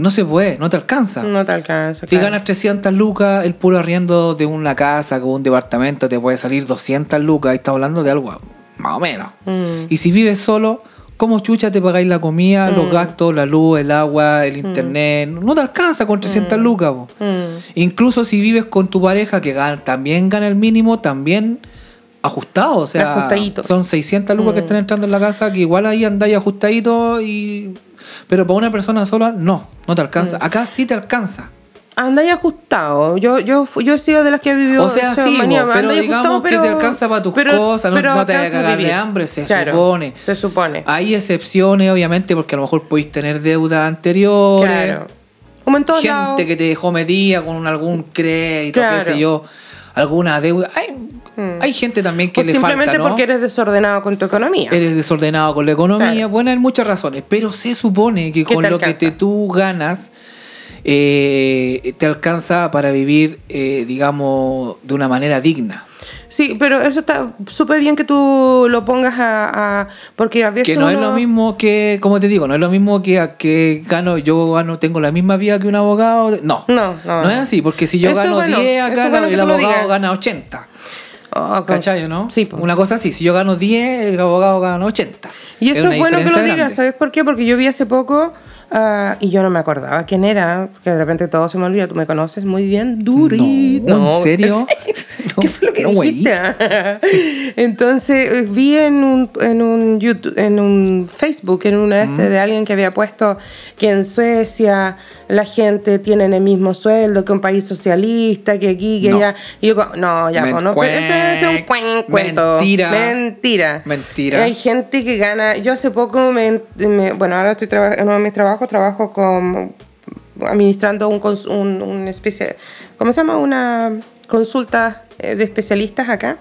no se puede, no te alcanza. No te alcanza. Si claro. ganas 300 lucas, el puro arriendo de una casa con un departamento te puede salir 200 lucas. Ahí estamos hablando de algo más o menos. Mm. Y si vives solo, ¿cómo chucha te pagáis la comida, los Mm. gastos, la luz, el agua, el internet? No te alcanza con 300 Mm. lucas. Incluso si vives con tu pareja que gana- también gana el mínimo, también ajustado. O sea, Ajustadito. son 600 lucas que Mm. están entrando en la casa, que igual ahí andáis ajustadito. Y... Pero para una persona sola, no, no te alcanza. Mm. Acá sí te alcanza. Andáis ajustado. Yo, yo, yo he sido de las que ha vivido. O sea, sí, manía, pero digamos que te alcanza para tus pero- cosas, no, pero no te a cagar de hambre, se Claro, supone. Se supone. Hay excepciones, obviamente, porque a lo mejor podéis tener deudas anteriores. Claro. Como en todos gente lados. que te dejó metida con algún crédito, Claro. qué sé yo, alguna deuda. Hay, Mm. hay gente también que o le simplemente falta, ¿no? porque eres desordenado con tu economía. Eres desordenado con la economía. Claro. Bueno, hay muchas razones, pero se supone que con lo que te, tú ganas eh, te alcanza para vivir, eh, digamos, de una manera digna. Sí, pero eso está súper bien que tú lo pongas a, a- porque a veces Que no es lo mismo que, como te digo, no es lo mismo que, que gano, yo gano, tengo la misma vida que un abogado. No, No, no, no es así, porque si yo Eso gano bueno, 10 eso acá, bueno el abogado gana 80. Oh, con- ¿Cachai, no? Sí. Una cosa así, si yo gano 10, el abogado gana 80. Y eso es bueno que lo digas, grande. ¿sabes por qué? Porque yo vi hace poco ah, y yo no me acordaba quién era, que de repente todo se me olvida, tú me conoces muy bien, Duri. No, ¿en serio? ¿Qué fue lo que No, dijiste? Entonces eh, vi en un, en un YouTube, en un Facebook, en una este de alguien que había puesto que en Suecia la gente tiene el mismo sueldo que un país socialista, que aquí, que No. allá. Y yo, no, ya, no, pero ese es un cuen- cuento. Mentira. Mentira. Mentira. Hay gente que gana. Yo hace poco, me, me- bueno, ahora estoy en uno de mis trabajos, trabajo con administrando un, un, un especie, ¿cómo se llama? Una consulta eh, de especialistas acá.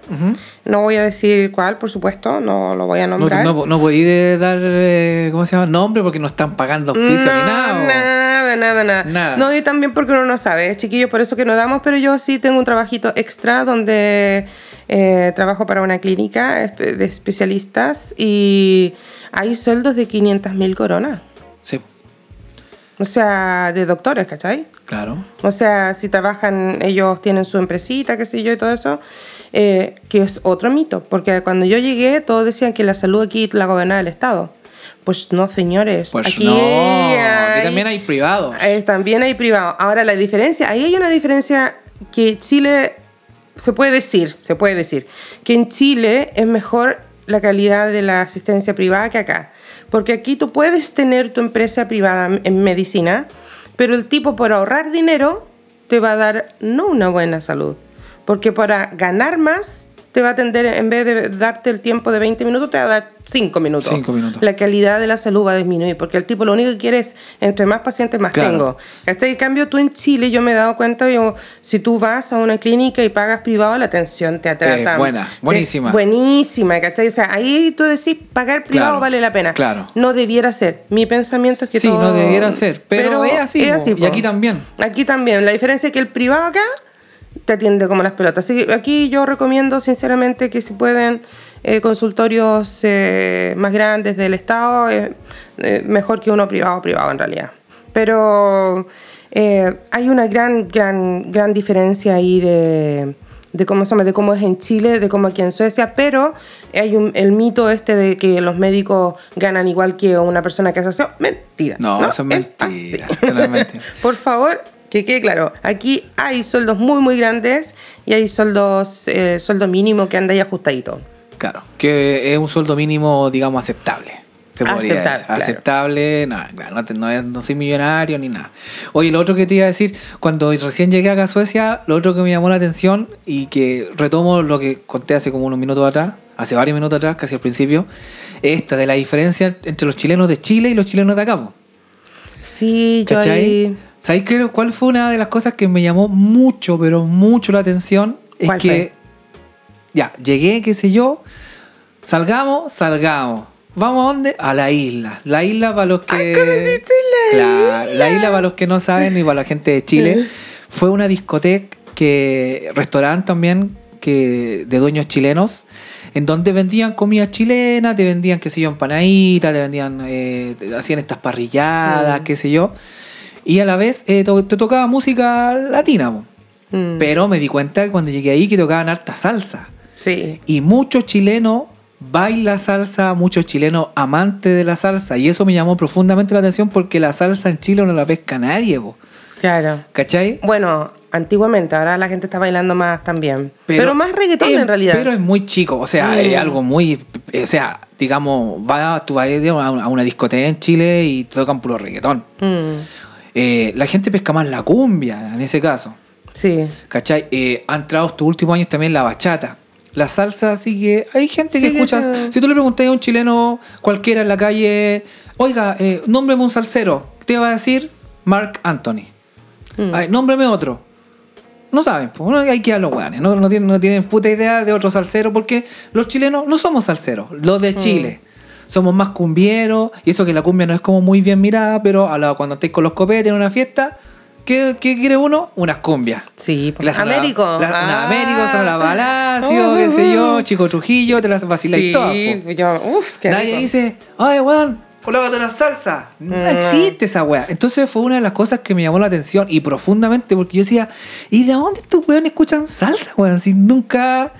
No voy a decir cuál, por supuesto, no lo voy a No, nombrar. no, no podí de dar, eh, ¿cómo se llama? Nombre porque no están pagando auspicio ni nada. o- Nada, nada, nada. Nada. No, y también porque uno no sabe, chiquillos, por eso que no damos, pero yo sí tengo un trabajito extra donde eh, trabajo para una clínica de especialistas y hay sueldos de 500 mil coronas. Sí, O sea, de doctores, ¿cachai? claro. O sea, si trabajan, ellos tienen su empresita, qué sé yo, y todo eso, eh, que es otro mito, porque cuando yo llegué todos decían que la salud aquí la gobernaba el Estado. Pues no, señores. Pues aquí, no, hay- aquí también hay privados. eh, también hay privado. Ahora, la diferencia, ahí hay una diferencia que Chile, se puede decir, se puede decir, que en Chile es mejor la calidad de la asistencia privada que acá. Porque aquí tú puedes tener tu empresa privada en medicina, pero el tipo por ahorrar dinero te va a dar no una buena salud. Porque para ganar más te va a atender, en vez de darte el tiempo de 20 minutos, te va a dar 5 minutos. Cinco minutos. La calidad de la salud va a disminuir, porque el tipo lo único que quiere es, entre más pacientes, más Claro. tengo. ¿Cachai? En cambio, tú en Chile, yo me he dado cuenta, yo, si tú vas a una clínica y pagas privado, la atención te trata. Eh, buena, buenísima. Es buenísima, ¿cachai? O sea, ahí tú decís, pagar privado Claro, vale la pena. claro. No debiera ser. Mi pensamiento es que Sí, todo- no debiera ser, pero es así, po. y po. aquí también. Aquí también. La diferencia es que el privado acá te atiende como las pelotas. Así que aquí yo recomiendo sinceramente que si pueden eh, consultorios eh, más grandes del Estado, eh, eh, mejor que uno privado privado en realidad. Pero hay una gran, gran, gran diferencia ahí de, de cómo se llama, de cómo es en Chile, de cómo aquí en Suecia, pero hay un, el mito este de que los médicos ganan igual que una persona que hace aseo. Mentira. No, eso es eso no es mentira. Por favor, que quede claro, aquí hay sueldos muy, muy grandes y hay sueldos, eh, sueldo mínimo que anda ahí ajustadito. Claro, que es un sueldo mínimo, digamos, aceptable. Se podría Aceptable, claro. Aceptable, no, claro, no, te- no es- no soy millonario ni nada. Oye, lo otro que te iba a decir, cuando recién llegué acá a Suecia, lo otro que me llamó la atención y que retomo lo que conté hace como unos minutos atrás, hace varios minutos atrás, casi al principio, esta de la diferencia entre los chilenos de Chile y los chilenos de acá. Sí, yo ahí... ¿Sabéis qué- cuál fue una de las cosas que me llamó mucho, pero mucho la atención? Es ¿Cuál que, fue? ya, llegué, qué sé yo, salgamos, salgamos. ¿Vamos a dónde? A la isla. La isla para los que... Ay, conociste la Claro, la isla para los que no saben y para la gente de Chile. fue una discoteca que, restaurante también, que, de dueños chilenos, en donde vendían comida chilena, te vendían, qué sé yo, empanaditas, te vendían, eh, te hacían estas parrilladas, Mm. qué sé yo. Y a la vez eh, to- te tocaba música latina. Mm, Pero me di cuenta que cuando llegué ahí que tocaban harta salsa. sí. Y muchos chilenos baila salsa, muchos chilenos amantes de la salsa. Y eso me llamó profundamente la atención porque la salsa en Chile no la pesca nadie, po. Claro. ¿cachai? Bueno, antiguamente, ahora la gente está bailando más también. Pero, más reggaetón en realidad. Pero es muy chico, o sea, Mm. es algo muy. O sea, digamos, va, tú vas a una- a una discoteca en Chile y te tocan puro reggaetón. Mm, Eh, la gente pesca más la cumbia en ese caso. sí. ¿Cachai? Eh, ha entrado estos últimos años también la bachata. La salsa, así que hay gente que escucha. Si tú le preguntas a un chileno cualquiera en la calle, oiga, eh, nómbreme un salsero, ¿qué te va a decir? Mark Anthony. Mm. Ay, nómbreme otro. No saben, pues hay que ir a los weones. No, no, tienen, no tienen puta idea de otro salsero porque los chilenos no somos salseros, los de Chile. Somos más cumbieros y eso que la cumbia no es como muy bien mirada, pero a la- cuando estéis con los copetes en una fiesta, ¿qué, qué quiere uno? Unas cumbias. Sí, Que la sonora- Américo. la- una Ah. Américo, Sonora Palacio, qué sé yo, Chico Trujillo, te las vaciláis Sí, todas. po. yo, uf, qué Nadie rico. dice, ay, weón, colócate la salsa. No Mm. existe esa weá. Entonces fue una de las cosas que me llamó la atención y profundamente porque yo decía, ¿y de dónde estos weones escuchan salsa, weón? Si nunca.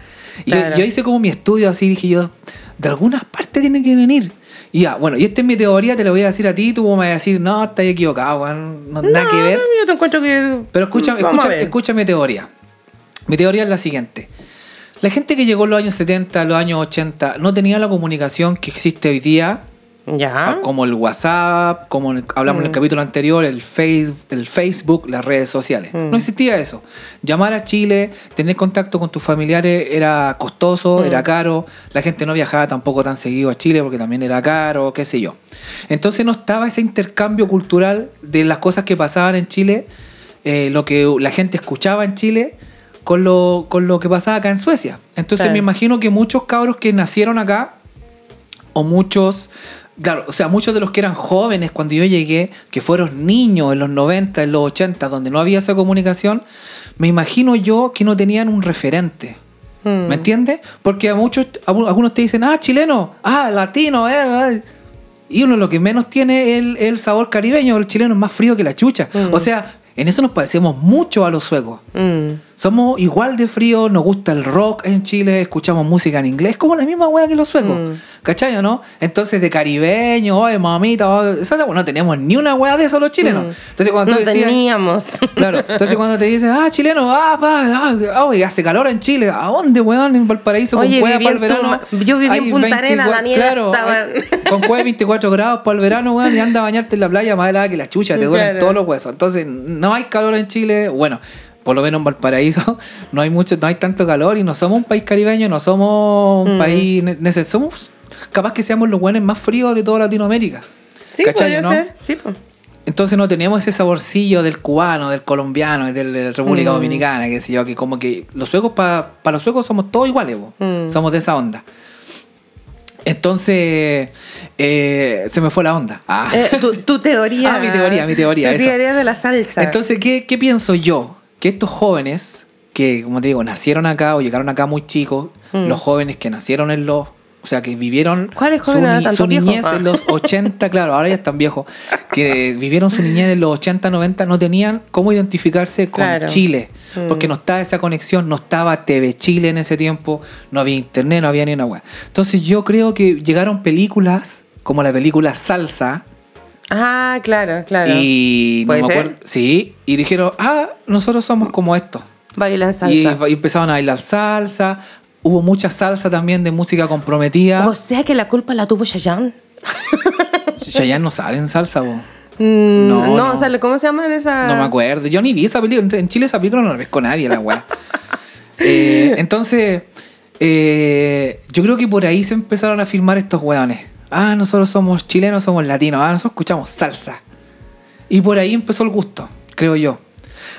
Y yo- Claro. yo, hice como mi estudio así, dije yo, de algunas partes tiene que venir. Y ya, bueno, y esta es mi teoría, te la voy a decir a ti, tú me vas a decir, no, estás equivocado, weón, no, nada que ver. No, yo te encuentro que. Pero escucha, escucha, escucha mi teoría. Mi teoría es la siguiente. La gente que llegó en los años 70, los años 80, no tenía la comunicación que existe hoy día, Ya. ah, como el WhatsApp, como hablamos en el capítulo anterior, el, face, el Facebook, las redes sociales. No existía eso. Llamar a Chile, tener contacto con tus familiares era costoso, era caro. La gente no viajaba tampoco tan seguido a Chile porque también era caro, qué sé yo. Entonces no estaba ese intercambio cultural de las cosas que pasaban en Chile, eh, lo que la gente escuchaba en Chile. Con lo, con lo que pasaba acá en Suecia. Entonces me imagino que muchos cabros que nacieron acá o muchos, claro, o sea, muchos de los que eran jóvenes cuando yo llegué, que fueron niños en los 90, en los 80, donde no había esa comunicación, me imagino yo que no tenían un referente. Mm. ¿Me entiendes? Porque a muchos, a algunos te dicen, ah, chileno, ah, latino, eh, eh". Y uno lo que menos tiene es el, el sabor caribeño, el chileno es más frío que la chucha. O sea, en eso nos parecemos mucho a los suecos. Mm. Somos igual de frío, nos gusta el rock en Chile, escuchamos música en inglés, como la misma wea que los suecos. Mm. ¿Cachai o no? Entonces, de caribeño, oye, mamita, oh, esa- no tenemos ni una wea de eso los chilenos. Entonces, cuando Mm. No decías. teníamos. Claro, entonces cuando te dicen, ah, chileno, ah, pa, ah, oye, hace calor en Chile, ¿a dónde, weón? En Valparaíso, Oye, con cueva para el verano. Yo viví en Punta Arenas, la nieve Claro, hay- con cueva de 24 grados para el verano, weón, y anda a bañarte en la playa más helada que la chucha, te duelen Claro. todos los huesos. Entonces, no hay calor en Chile, bueno. Por lo menos en Valparaíso no hay mucho, no hay tanto calor y no somos un país caribeño, no somos Mm. un país, ne- nece- somos capaz que seamos los buenos más fríos de toda Latinoamérica. Sí, ¿Cachai, podría no? ser. Sí, pues. Entonces no tenemos ese saborcillo del cubano, del colombiano, y de la República Mm. Dominicana, que sé yo, que como que los suecos, para los suecos somos todos iguales. Mm. somos de esa onda. Entonces, eh, se me fue la onda. Ah. Eh, tu, tu teoría. Ah, mi teoría, mi teoría, Tu eso. teoría de la salsa. Entonces, ¿qué, qué pienso yo? Que estos jóvenes, que como te digo, nacieron acá o llegaron acá muy chicos, Mm. los jóvenes que nacieron en los... O sea, que vivieron ¿Cuáles su, ni- ¿Tanto su niñez Ah. en los 80, claro, ahora ya están viejos, que vivieron su niñez en los 80, 90, no tenían cómo identificarse con Claro. Chile, Mm. porque no estaba esa conexión, no estaba TV Chile en ese tiempo, no había internet, no había ni una web. Entonces yo creo que llegaron películas como la película Salsa, Ah, claro, claro. y no ¿Puede ser? sí, y dijeron, ah, nosotros somos como esto. Bailan salsa. y empezaron a bailar salsa, hubo mucha salsa también de música comprometida. O sea que la culpa la tuvo Chayanne. Chayanne no sale en salsa, bo. Mm, No, no, no. o sea, ¿cómo se llama en esa? No me acuerdo. Yo ni vi esa película. En Chile esa película no la ves con nadie, la weá. Eh, entonces, eh, yo creo que por ahí se empezaron a filmar estos weones. Ah, nosotros somos chilenos, somos latinos. Ah, nosotros escuchamos salsa. Y por ahí empezó el gusto, creo yo.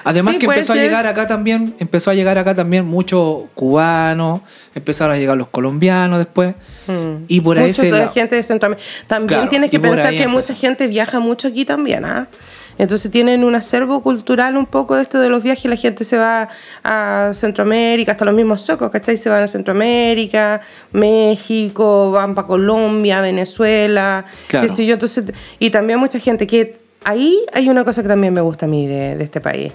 Además Sí, que empezó a llegar acá también, empezó a llegar acá también muchos cubanos, empezaron a llegar los colombianos después. Mm. Y por ahí se la- gente de Centroamérica. También Claro, tienes que pensar que empezó. mucha gente viaja mucho aquí también, ¿ah? Entonces tienen un acervo cultural un poco de esto de los viajes. La gente se va a Centroamérica, hasta los mismos suecos, ¿cachai? Se van a Centroamérica, México, van para Colombia, Venezuela, Claro. qué sé yo. Entonces, y también mucha gente que ahí hay una cosa que también me gusta a mí de, de este país.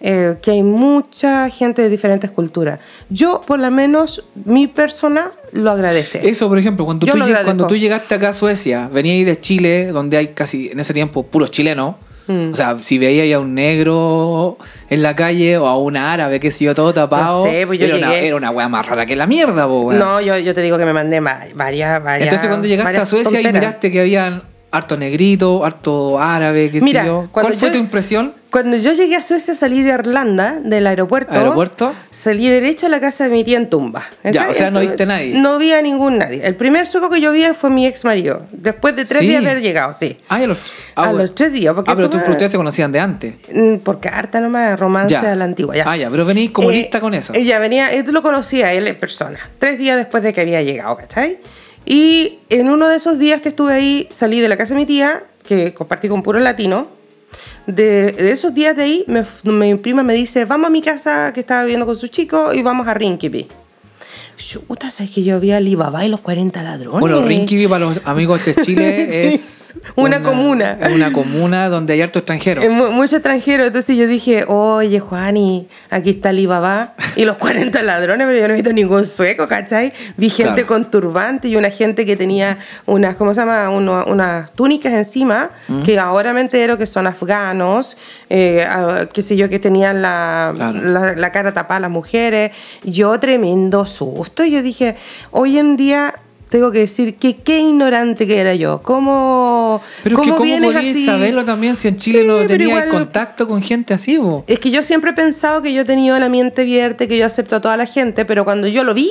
eh, que hay mucha gente de diferentes culturas. Yo, por lo menos, mi persona lo agradece. Eso, por ejemplo, cuando Yo tú, lleg- cuando tú llegaste acá a Suecia, venías de Chile, donde hay casi, en ese tiempo, puros chilenos. Mm. O sea, si veías a un negro en la calle o a un árabe, que sé yo, todo tapado, No sé, pues yo era, una, era una más rara que la mierda, po. No, yo, yo te digo que me mandé va- varias, varias. Entonces, cuando llegaste a Suecia y tonteras. miraste que habían harto negrito, harto árabe, qué Mira, sé yo. ¿Cuál fue yo- tu impresión? Cuando yo llegué a Suecia, salí de Irlanda, del aeropuerto. ¿Aeropuerto? Salí derecho a la casa de mi tía en Tumba. Ya, o sea, no viste a nadie. No vi a ningún nadie. El primer sueco que yo vi fue mi ex marido. Después de tres Sí. días de haber llegado, sí. Ah, a los, A bueno. los tres días, porque ah, pero tú tú- me- ustedes se conocían de antes. Mm, Por carta nomás, romance Ya. a la antigua. Ya. Ah, ya, pero venís como Eh, lista con eso. Ella venía, yo lo conocía él en persona, tres días después de que había llegado, ¿cachai? Y en uno de esos días que estuve ahí, salí de la casa de mi tía, que compartí con puro latino. De, esos días de ahí, mi prima me dice, vamos a mi casa que estaba viviendo con su chico y vamos a Rinkipi. Chuta, ¿sabes que yo vi a Alibaba y los 40 ladrones? Bueno, Rinkiby para los amigos de Chile Sí. es Una comuna. Es una comuna donde hay harto extranjero. Eh, mu- Mucho extranjero, entonces yo dije, oye Juani, aquí está Alibaba y los 40 ladrones, pero yo no he visto ningún sueco, ¿cachai? Vi gente Claro. con turbante y una gente que tenía unas, ¿cómo se llama? Uno- unas túnicas encima, Mm. que ahora me entero que son afganos, eh, qué sé yo, que tenían la, Claro. la, la cara tapada las mujeres. Yo tremendo susto, yo dije, hoy en día... Tengo que decir que qué ignorante que era yo. ¿Cómo, Pero es que cómo ¿cómo vienes podías así? saberlo también si en Chile Sí, no tenías igual- contacto con gente así, bo? Es que yo siempre he pensado que yo he tenido la mente abierta, que yo acepto a toda la gente, pero cuando yo lo vi,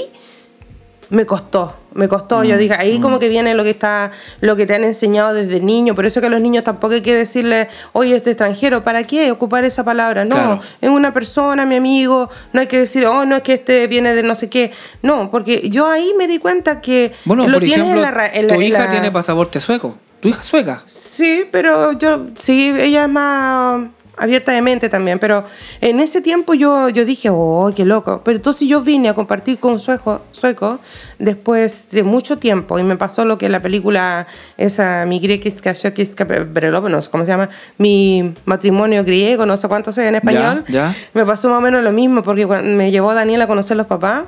me costó, me costó. Mm, yo dije, ahí como que viene lo que está, lo que te han enseñado desde niño. Por eso que a los niños tampoco hay que decirle, oye, este extranjero, ¿para qué ocupar esa palabra? No, Claro. es una persona, mi amigo, no hay que decir, oh, no es que este viene de no sé qué. No, porque yo ahí me di cuenta que Bueno, lo por tienes ejemplo, en la, en la- tu en hija la- tiene pasaporte sueco. Tu hija es sueca. Sí, pero yo, sí, ella es más abierta de mente también, pero en ese tiempo yo, yo dije, oh, qué loco. Pero entonces yo vine a compartir con sueco, sueco después de mucho tiempo y me pasó lo que la película esa, mi Kaperelop, no sé cómo se llama, mi matrimonio griego, no sé cuánto sé en español. ya. Me pasó más o menos lo mismo porque me llevó Daniel a conocer los papás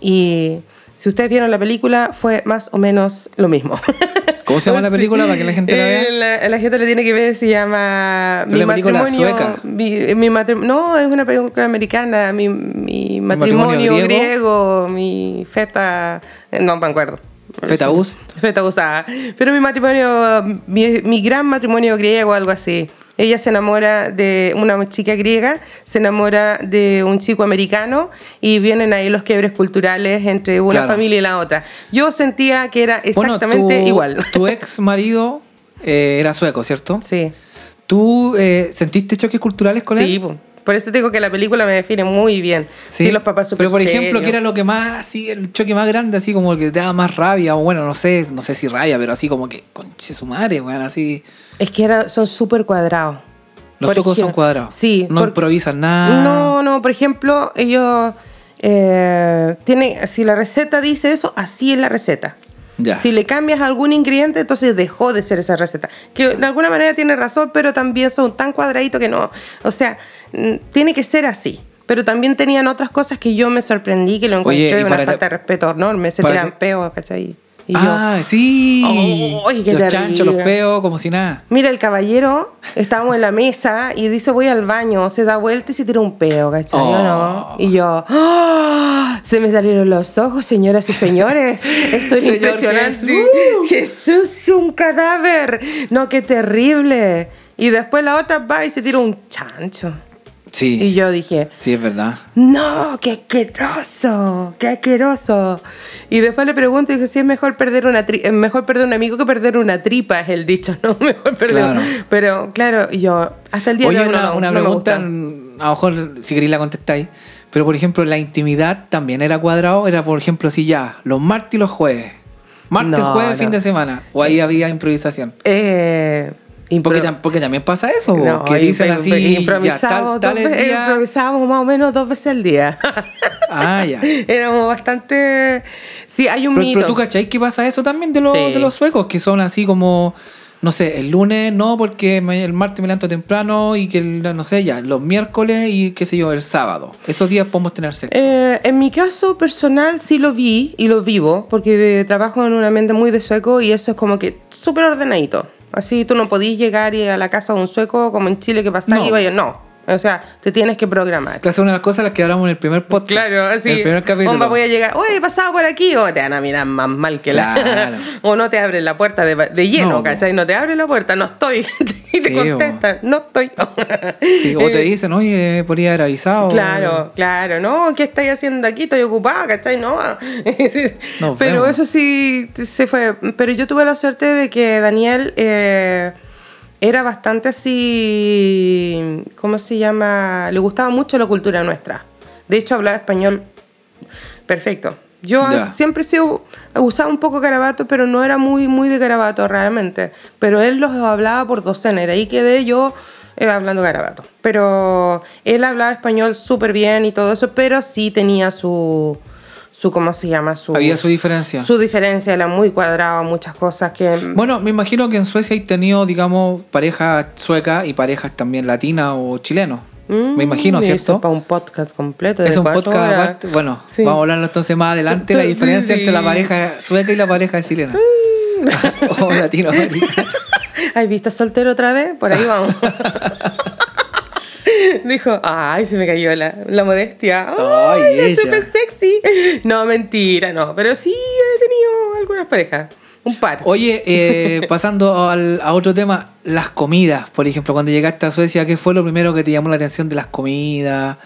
y si ustedes vieron la película fue más o menos lo mismo. ¿Cómo se llama la película para que la gente la vea? Eh, La, la gente la tiene que ver, se llama la película sueca. Mi, mi matri- no, es una película americana. Mi, mi matrimonio matrimonio, griego? griego? mi feta. eh, No me acuerdo. Feta Ust. Feta usada. Pero mi matrimonio, mi, mi gran matrimonio griego, algo así. Ella se enamora de una chica griega, se enamora de un chico americano y vienen ahí los quiebres culturales entre una Claro. familia y la otra. Yo sentía que era exactamente bueno, tu, igual. Tu ex marido eh, era sueco, ¿cierto? Sí. ¿Tú eh, sentiste choques culturales con Sí, él? po. por eso te digo que la película me define muy bien. Sí, los papás súper Pero por ejemplo, serios. que era lo que más, así, el choque más grande, así como el que te daba más rabia, o bueno, no sé, no sé si rabia, pero así como que, conche su madre, weón, así. Es que era, son súper cuadrados. Los Por suecos son cuadrados. Sí. No improvisan nada. No, no, por ejemplo, ellos eh, tienen, si la receta dice eso, así es la receta. Ya. Si le cambias algún ingrediente, entonces dejó de ser esa receta. Que de alguna manera tiene razón, pero también son tan cuadraditos que no. O sea, tiene que ser así. Pero también tenían otras cosas que yo me sorprendí, que lo Oye, encontré y una falta de respeto enorme. Se para tiran te- peos, ¿cachai? Y yo, ah, sí. Ay, qué los chanchos, los peos, como si nada. Mira, el caballero, estábamos en la mesa y dice voy al baño, se da vuelta y se tira un peo, ¿cachai? Oh. Y yo, ¡ah! se me salieron los ojos, señoras y señores. Esto es Señor impresionante. Jesús. un cadáver. No, qué terrible. Y después la otra va y se tira un chancho. Sí. Y yo dije, Sí, es verdad. no, qué asqueroso, qué asqueroso. Y después le pregunto y dije, si es mejor perder una tri- mejor perder un amigo que perder una tripa, es el dicho, ¿no? Mejor perder. Claro. Pero claro, yo hasta el día Oye, de hoy una, no, una no pregunta, a lo mejor si queréis la contestáis, pero por ejemplo, la intimidad también era cuadrado, era por ejemplo, si ya, los martes y los jueves. Martes, No, jueves, fin de semana. O ahí había improvisación. Eh, Porque, también pasa eso, no, que dicen así, ya, improvisamos, tal, tal improvisábamos más o menos dos veces al día. Ah, ya. Éramos bastante... Sí, hay un Pero, mito. pero tú cacháis que pasa eso también de los, Sí. de los suecos, que son así como no sé, el lunes no, porque el martes me levanto temprano y que, el, no sé, ya, los miércoles y qué sé yo, el sábado. Esos días podemos tener sexo. Eh, en mi caso personal sí lo vi y lo vivo, porque eh, trabajo en un ambiente muy de sueco y eso es como que súper ordenadito. Así tú no podís llegar y a la casa de un sueco como en Chile que pasás No. y vaya, no. O sea, te tienes que programar. Claro, es una de las cosas de las que hablamos en el primer podcast. Claro, así. El primer capítulo. Bomba, voy a llegar. Oye, he pasado por aquí. O te van a mirar más mal que la. O no te abren la puerta de, de lleno, No. ¿cachai? No te abren la puerta, no estoy. y te Sí, contestan, no estoy. Sí, o te Eh, dicen, oye, podría haber avisado. Claro, claro, no, ¿qué estáis haciendo aquí? Estoy ocupada, ¿cachai? No. Pero eso sí se fue. Pero yo tuve la suerte de que Daniel eh, era bastante así. ¿Cómo se llama? Le gustaba mucho la cultura nuestra. De hecho, hablaba español perfecto. Yo Ya. siempre he sido, usaba un poco garabato, pero no era muy, muy de garabato realmente. Pero él los hablaba por docenas y de ahí quedé yo eh, hablando garabato. Pero él hablaba español súper bien y todo eso, pero sí tenía su, su ¿cómo se llama? Su, Había su diferencia. Su diferencia, era muy cuadrado, muchas cosas que... Bueno, me imagino que en Suecia hay tenido, digamos, parejas suecas y parejas también latinas o chilenos. me imagino, Mm, Eso ¿cierto? para un podcast completo. de Es un podcast horas. aparte. Bueno, Sí. vamos a hablar entonces más adelante la diferencia sí. entre la pareja sueca y la pareja chilena. Mm. o latinoamericana. ¿Has visto soltero otra vez? Por ahí vamos. Dijo, ay, se me cayó la, la modestia. Ay, Ay, es súper sexy. No, mentira, no. Pero sí he tenido algunas parejas. Un par. Oye, eh, pasando al- a otro tema, las comidas, por ejemplo, cuando llegaste a Suecia, ¿qué fue lo primero que te llamó la atención de las comidas?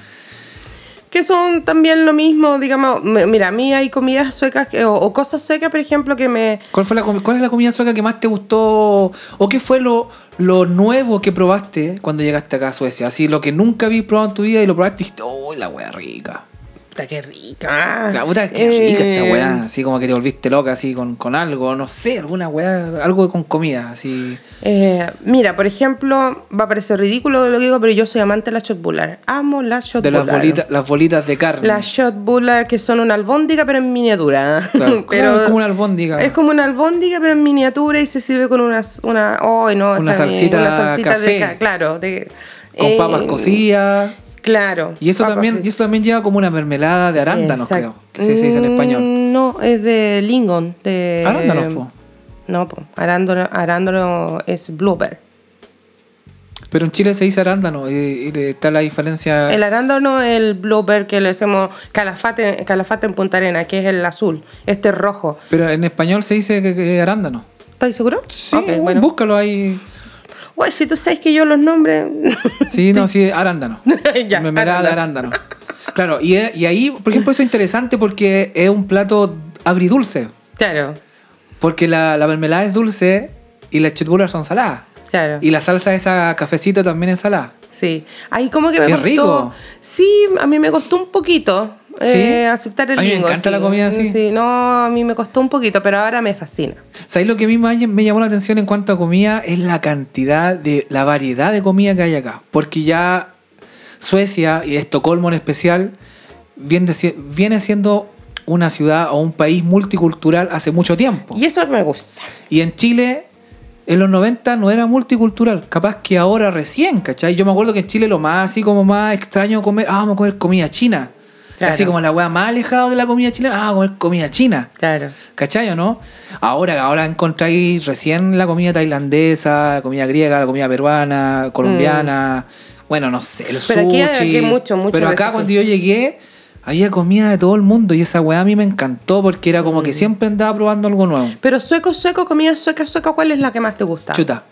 Que son también lo mismo, digamos. Mira, a mí hay comidas suecas que- o, cosas suecas, por ejemplo, que me. ¿Cuál, fue la, ¿Cuál es la comida sueca que más te gustó? ¿O qué fue lo, lo nuevo que probaste cuando llegaste acá a Suecia? Así, lo que nunca habí probado en tu vida y lo probaste y dijiste, ¡oh, la wea rica! Puta, qué rica. La puta, qué rica esta Eh, weá. Así como que te volviste loca, así con, con algo, no sé, alguna weá, algo con comida, así. Eh, mira, por ejemplo, va a parecer ridículo lo que digo, pero yo soy amante de la shotbullar. Amo la De shotbullar. las bolitas, las bolitas de carne. La shotbullar, que son una albóndiga, pero en miniatura. Claro, pero es como una albóndiga. Es como una albóndiga, pero en miniatura y se sirve con una. una oh, no, Una salsita una salsita café. de. ca- Claro, de. con eh, papas cocidas. Claro. Y eso también, y eso también lleva como una mermelada de arándanos, Exacto. creo. Que se, dice en español. Mm, No, es de lingon. De, Arándanos, po. No, po. Arándano, arándano es blueberry. Pero en Chile se dice arándano y, y está la diferencia. El arándano es el blueberry que le decimos calafate, calafate en Punta Arena, que es el azul. Este es rojo. Pero en español se dice que, que arándano. ¿Estás seguro? Sí, Ok, bueno. búscalo ahí. Güey, si tú sabes que yo los nombres. Sí, no, sí, arándano. Ya, Mermelada de arándano. Claro, y, y ahí, por ejemplo, eso es interesante porque es un plato agridulce. claro, Porque la, la mermelada es dulce y las chitbulas son saladas. claro. Y la salsa esa cafecita también es salada. Sí. Ahí como que me Es costó. rico. Sí, a mí me costó un poquito. ¿Sí? eh, aceptar el A mí me lingo, encanta sí. la comida así. Sí, no, a mí me costó un poquito, pero ahora me fascina. ¿Sabéis lo que a mí me, llamó la atención en cuanto a comida? Es la cantidad de, la variedad de comida que hay acá. Porque ya Suecia y Estocolmo en especial viene, viene siendo una ciudad o un país multicultural hace mucho tiempo. Y eso me gusta. Y en Chile, en los 90 no era multicultural. Capaz que ahora recién, ¿cachai? Yo me acuerdo que en Chile lo más así como más extraño comer, ah, vamos a comer comida china. Claro. Así como la weá más alejada de la comida chilena, ah, comer comida china. Claro. ¿Cachai o no? Ahora, ahora encontráis recién la comida tailandesa, la comida griega, la comida peruana, colombiana. Bueno, no sé, el Mm. Pero aquí sushi. aquí hay mucho, mucho Pero acá cuando sí. yo llegué, había comida de todo el mundo y esa weá a mí me encantó porque era Mm. como que siempre andaba probando algo nuevo. Pero sueco, sueco, comida sueca, sueca, ¿cuál es la que más te gusta? Chuta.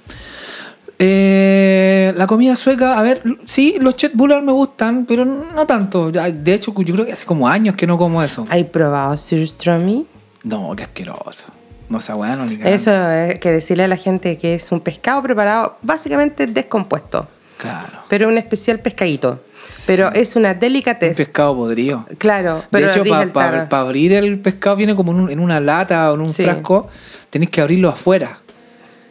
Eh, la comida sueca, a ver, sí, los chetbular me gustan, pero no tanto. De hecho, yo creo que hace como años que no como eso. ¿Hay probado surströmming? No, qué asqueroso. No, esa weá no ni cagando. Eso es que decirle a la gente que es un pescado preparado básicamente descompuesto, Claro. pero un especial pescadito. Pero es una Un delicatez. pescado podrido. Claro, pero de hecho, para abrir el pescado viene como en, un- en una lata o en un Sí. frasco. Tenéis que abrirlo afuera.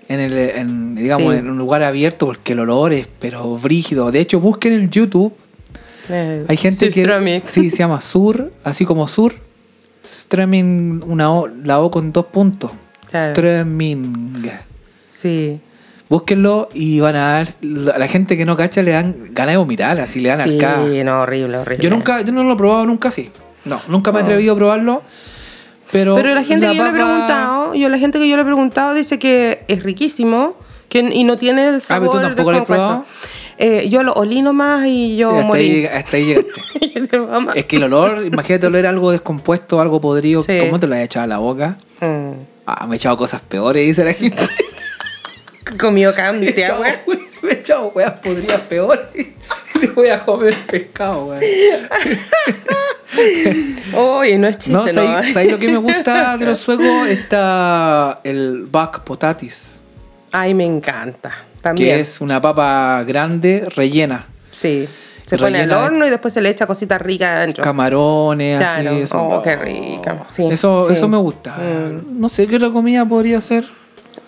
En el, en, digamos, Sí. en un lugar abierto porque el olor es pero brígido. De hecho, busquen en YouTube. Eh, Hay gente que sí se llama sur, así como sur. Strömming, una o, la o con dos puntos. Claro. Strömming. Sí. Búsquenlo y van a dar. A la gente que no cacha le dan ganas de vomitar, así le dan Sí, arcada. no, horrible, horrible. Yo nunca, yo no lo he probado nunca así. No, nunca me he atrevido a probarlo. Pero, Pero la gente que yo le he preguntado, yo la gente que yo le he preguntado dice que es riquísimo que, y no tiene el Ah, pero sabor tú tampoco lo has descompuesto. probado. Eh, yo lo olí nomás y yo hasta, morí. ahí, hasta ahí llegaste. Es que el olor, imagínate oler algo descompuesto, algo podrido. Sí. ¿Cómo te lo has echado a la boca? Mm. Ah, me he echado cosas peores, dice la gente. Comió Me he candy, te me he echado weas podridas peores. Le voy a comer pescado, weón. Oye, no es chiste, No, ¿no? ¿sabes sabes lo que me gusta de los suecos? Está el back potatis, Ay, me encanta. También. que es una papa grande rellena. Sí. Se pone al Rellena horno y después se le echa cositas ricas adentro. Camarones, Claro. así, eso. Oh, qué rica. Sí, eso, sí. eso me gusta. Mm. No sé qué otra comida podría ser.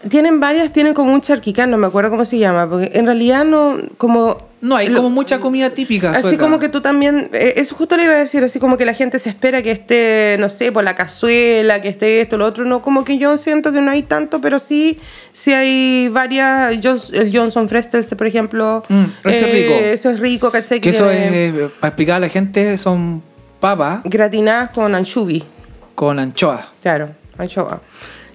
Tienen varias, tienen como un charquicán, no me acuerdo cómo se llama, porque en realidad no, como... No, hay lo- como mucha comida típica. Así sueca. como que tú también, eh, eso justo le iba a decir, así como que la gente se espera que esté, no sé, por la cazuela, que esté esto, lo otro, no, como que yo siento que no hay tanto, pero sí, sí hay varias, el Johnson Frestels, por ejemplo. Mm, ese es rico. Eso es rico, ¿cachai? Que eso tiene es, para explicar a la gente, son papas Gratinadas con anchovy. con anchoas. Claro, anchoa.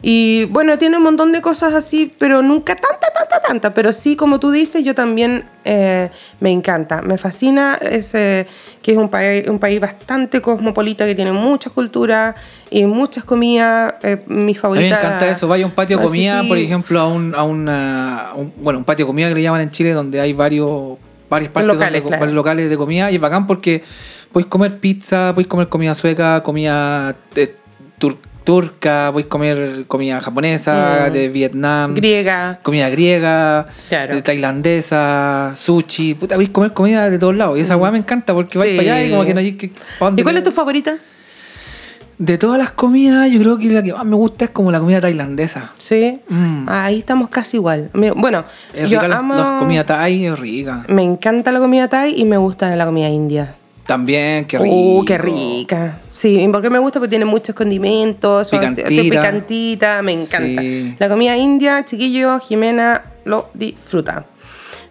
Y bueno, tiene un montón de cosas así, pero nunca tanta, tanta, tanta. Pero sí, como tú dices, yo también eh, me encanta. Me fascina ese, que es un, país un país bastante cosmopolita, que tiene muchas culturas y muchas comidas. Eh, mi A mí favorita. me encanta eso. Vaya a un patio de Ah, comida, sí. por ejemplo, a un, a una, un- bueno, un patio de comida que le llaman en Chile, donde hay varios, varias partes Locales, donde- claro. varios locales de comida. Y es bacán porque podéis comer pizza, podéis comer comida sueca, comida eh, tur- turca, podéis comer comida japonesa, Mm. de Vietnam. Griega. Comida griega, Claro. tailandesa, sushi, puta, podéis comer comida de todos lados. Y esa weá me encanta porque vais Mm. Sí. para allá y como que no hay que. ¿pa' dónde ¿Y cuál es tu favorita? De todas las comidas, yo creo que la que más me gusta es como la comida tailandesa. Sí. Mm. Ahí estamos casi igual. Bueno, Es yo rica la, amo. la comida thai, es rica. Me encanta la comida thai y me gusta la comida india. También, qué rico. Uh, qué rica. Sí, porque me gusta porque tiene muchos condimentos, son así- Picantita. picantita, me encanta. Sí. La comida india, chiquillo, Jimena lo disfruta.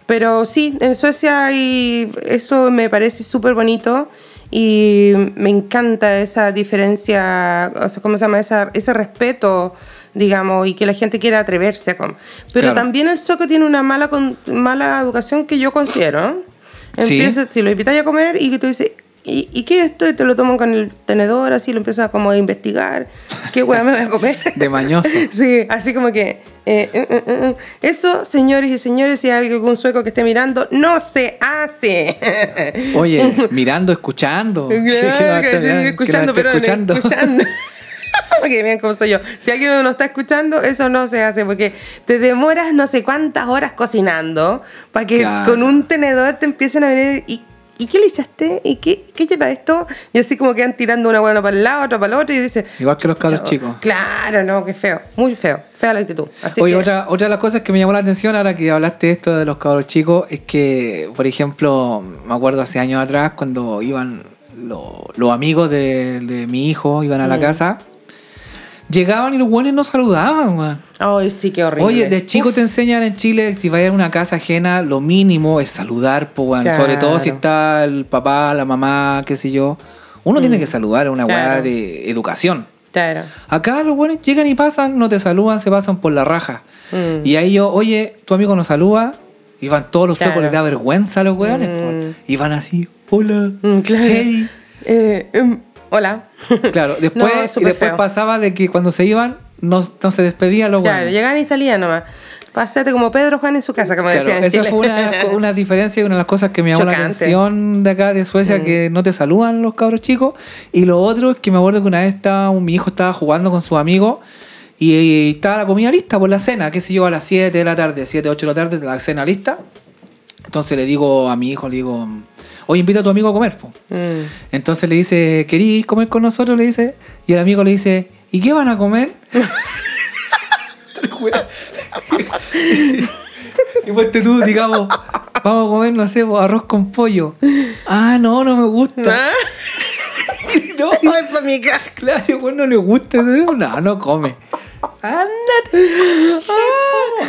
Pero sí, en Suecia hay, eso me parece súper bonito y me encanta esa diferencia, o sea, ¿cómo se llama? Esa, ese respeto, digamos, y que la gente quiera atreverse a comer. Pero Claro. también el sueco tiene una mala, mala educación que yo considero. ¿no? Sí. Empieza, si lo invitas a comer y que tú dices, ¿y, ¿y qué es esto? Y te lo toman con el tenedor, así lo empiezas como a investigar. ¿Qué hueá me voy a comer? De mañoso. Sí, así como que. eh, eh, eh. Eso, señores y señores, si hay algún sueco que esté mirando, no se hace. Oye, mirando, escuchando. Claro, Sí, que no que está- estoy que no escuchando, pero escuchando. escuchando. Porque vean cómo soy yo. Si alguien no está escuchando, eso no se hace porque te demoras no sé cuántas horas cocinando para que Claro. con un tenedor te empiecen a venir y. ¿Y qué le echaste? ¿Y qué, qué lleva esto? Y así como quedan tirando una buena para el lado, otra para el otro y dice Igual que los cabros chicos. Claro, no, qué feo. Muy feo. Fea la actitud. Así Oye, que, otra, otra de las cosas que me llamó la atención ahora que hablaste de esto de los cabros chicos es que, por ejemplo, me acuerdo hace años atrás cuando iban lo- los amigos de, de mi hijo, iban a la Mm. casa, llegaban y los buenos no saludaban, weón. Ay, sí, qué horrible. Oye, de chico Uf, te enseñan en Chile, si vayas a una casa ajena, lo mínimo es saludar, weón. Claro. Sobre todo si está el papá, la mamá, qué sé yo. Uno tiene que saludar, es una weá Mm. Claro. de educación. Claro. Acá los buenos llegan y pasan, no te saludan, se pasan por la raja. Mm. Y ahí yo, oye, tu amigo nos saluda, y van todos los suecos, les da vergüenza a los weones. Mm. y van así, hola, Mm, claro. hey. Eh, em, hola. Claro, después, No, y súper después feo. pasaba de que cuando se iban, no, no se despedían los Claro, llegaban y salían nomás. Pásate como Pedro Juan en su casa, como Claro, decían esa Chile. fue una, una diferencia y una de las cosas que me llamó la atención de acá de Suecia, que no te saludan los cabros chicos. Y lo otro es que me acuerdo que una vez estaba, mi hijo estaba jugando con sus amigos y, y estaba la comida lista por la cena, qué sé yo, a las 7 de la tarde, 7, 8 de la tarde, la cena lista. Entonces le digo a mi hijo, le digo, oye, invita a tu amigo a comer. po. Mm. Entonces le dice, ¿querís comer con nosotros? Le dice, y el amigo le dice, ¿y qué van a comer? y pues tú, digamos, vamos a comer, no sé, arroz con pollo. Ah, no, no me gusta. ¿Ah? No, Voy pa' mi casa. claro, igual no le gusta. No, no come. Ándate.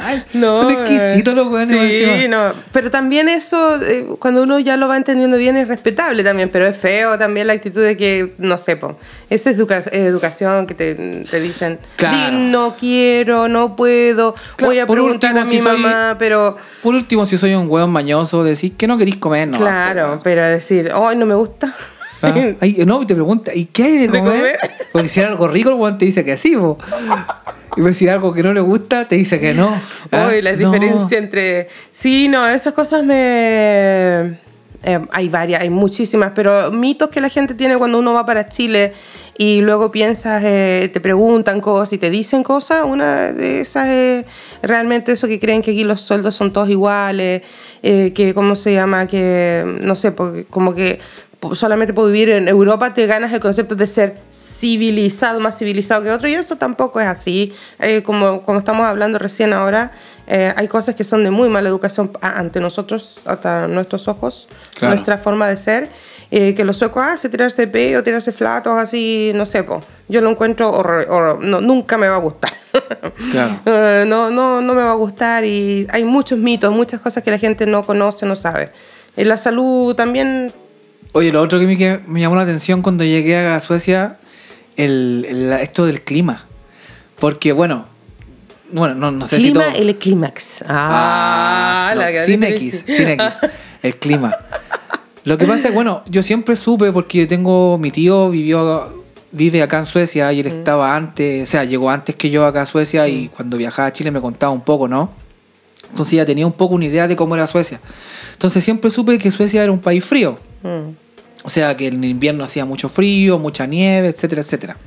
Ay, son exquisitos los weones. Sí, no. Pero también eso, eh, cuando uno ya lo va entendiendo bien, es respetable también. Pero es feo también la actitud de que, no sé, po, esa es educa- educación que te, te dicen, Claro. "Di, no quiero, no puedo, Claro, voy a preguntar último, a mi si soy- mamá, pero... Por último, si soy un hueón mañoso, decís que no querís comer, no. claro, pero decir, ay, no me gusta. Ah, ay, no, y te pregunta, ¿y qué hay de ¿De comer? comer? Porque si era algo rico, el weón te dice que sí, po. Y pues si era algo que no le gusta, te dice que no. Ah, Uy, la no. diferencia entre... Sí, no, esas cosas me... eh, hay varias, hay muchísimas, pero mitos que la gente tiene cuando uno va para Chile y luego piensas, eh, te preguntan cosas y te dicen cosas, una de esas es realmente eso que creen que aquí los sueldos son todos iguales, eh, que, ¿cómo se llama? Que, no sé, porque como que solamente por vivir en Europa te ganas el concepto de ser civilizado, más civilizado que otro, y eso tampoco es así. Eh, como, como estamos hablando recién ahora, eh, hay cosas que son de muy mala educación ante nosotros, hasta nuestros ojos, Claro. nuestra forma de ser. eh, que los suecos hacen tirarse peo, tirarse flatos, así, no sé, po. yo lo encuentro horror, horror- no, nunca me va a gustar. Claro. Eh, no, no, no me va a gustar y hay muchos mitos, muchas cosas que la gente no conoce, no sabe. En la salud también Oye, lo otro que me, que me llamó la atención cuando llegué a Suecia, el, el- esto del clima. Porque, bueno, bueno, no, no sé clima, si todo... el clímax. Ah, no, la que sin. X, sin X. El clima. Lo que pasa es, bueno, yo siempre supe porque tengo, mi tío vivió, vive acá en Suecia y él Mm. estaba antes, o sea, llegó antes que yo acá a Suecia y cuando viajaba a Chile me contaba un poco, ¿no? Entonces ya tenía un poco una idea de cómo era Suecia. Entonces siempre supe que Suecia era un país frío. Mm. O sea, que en invierno hacía mucho frío, mucha nieve, etcétera, etcétera.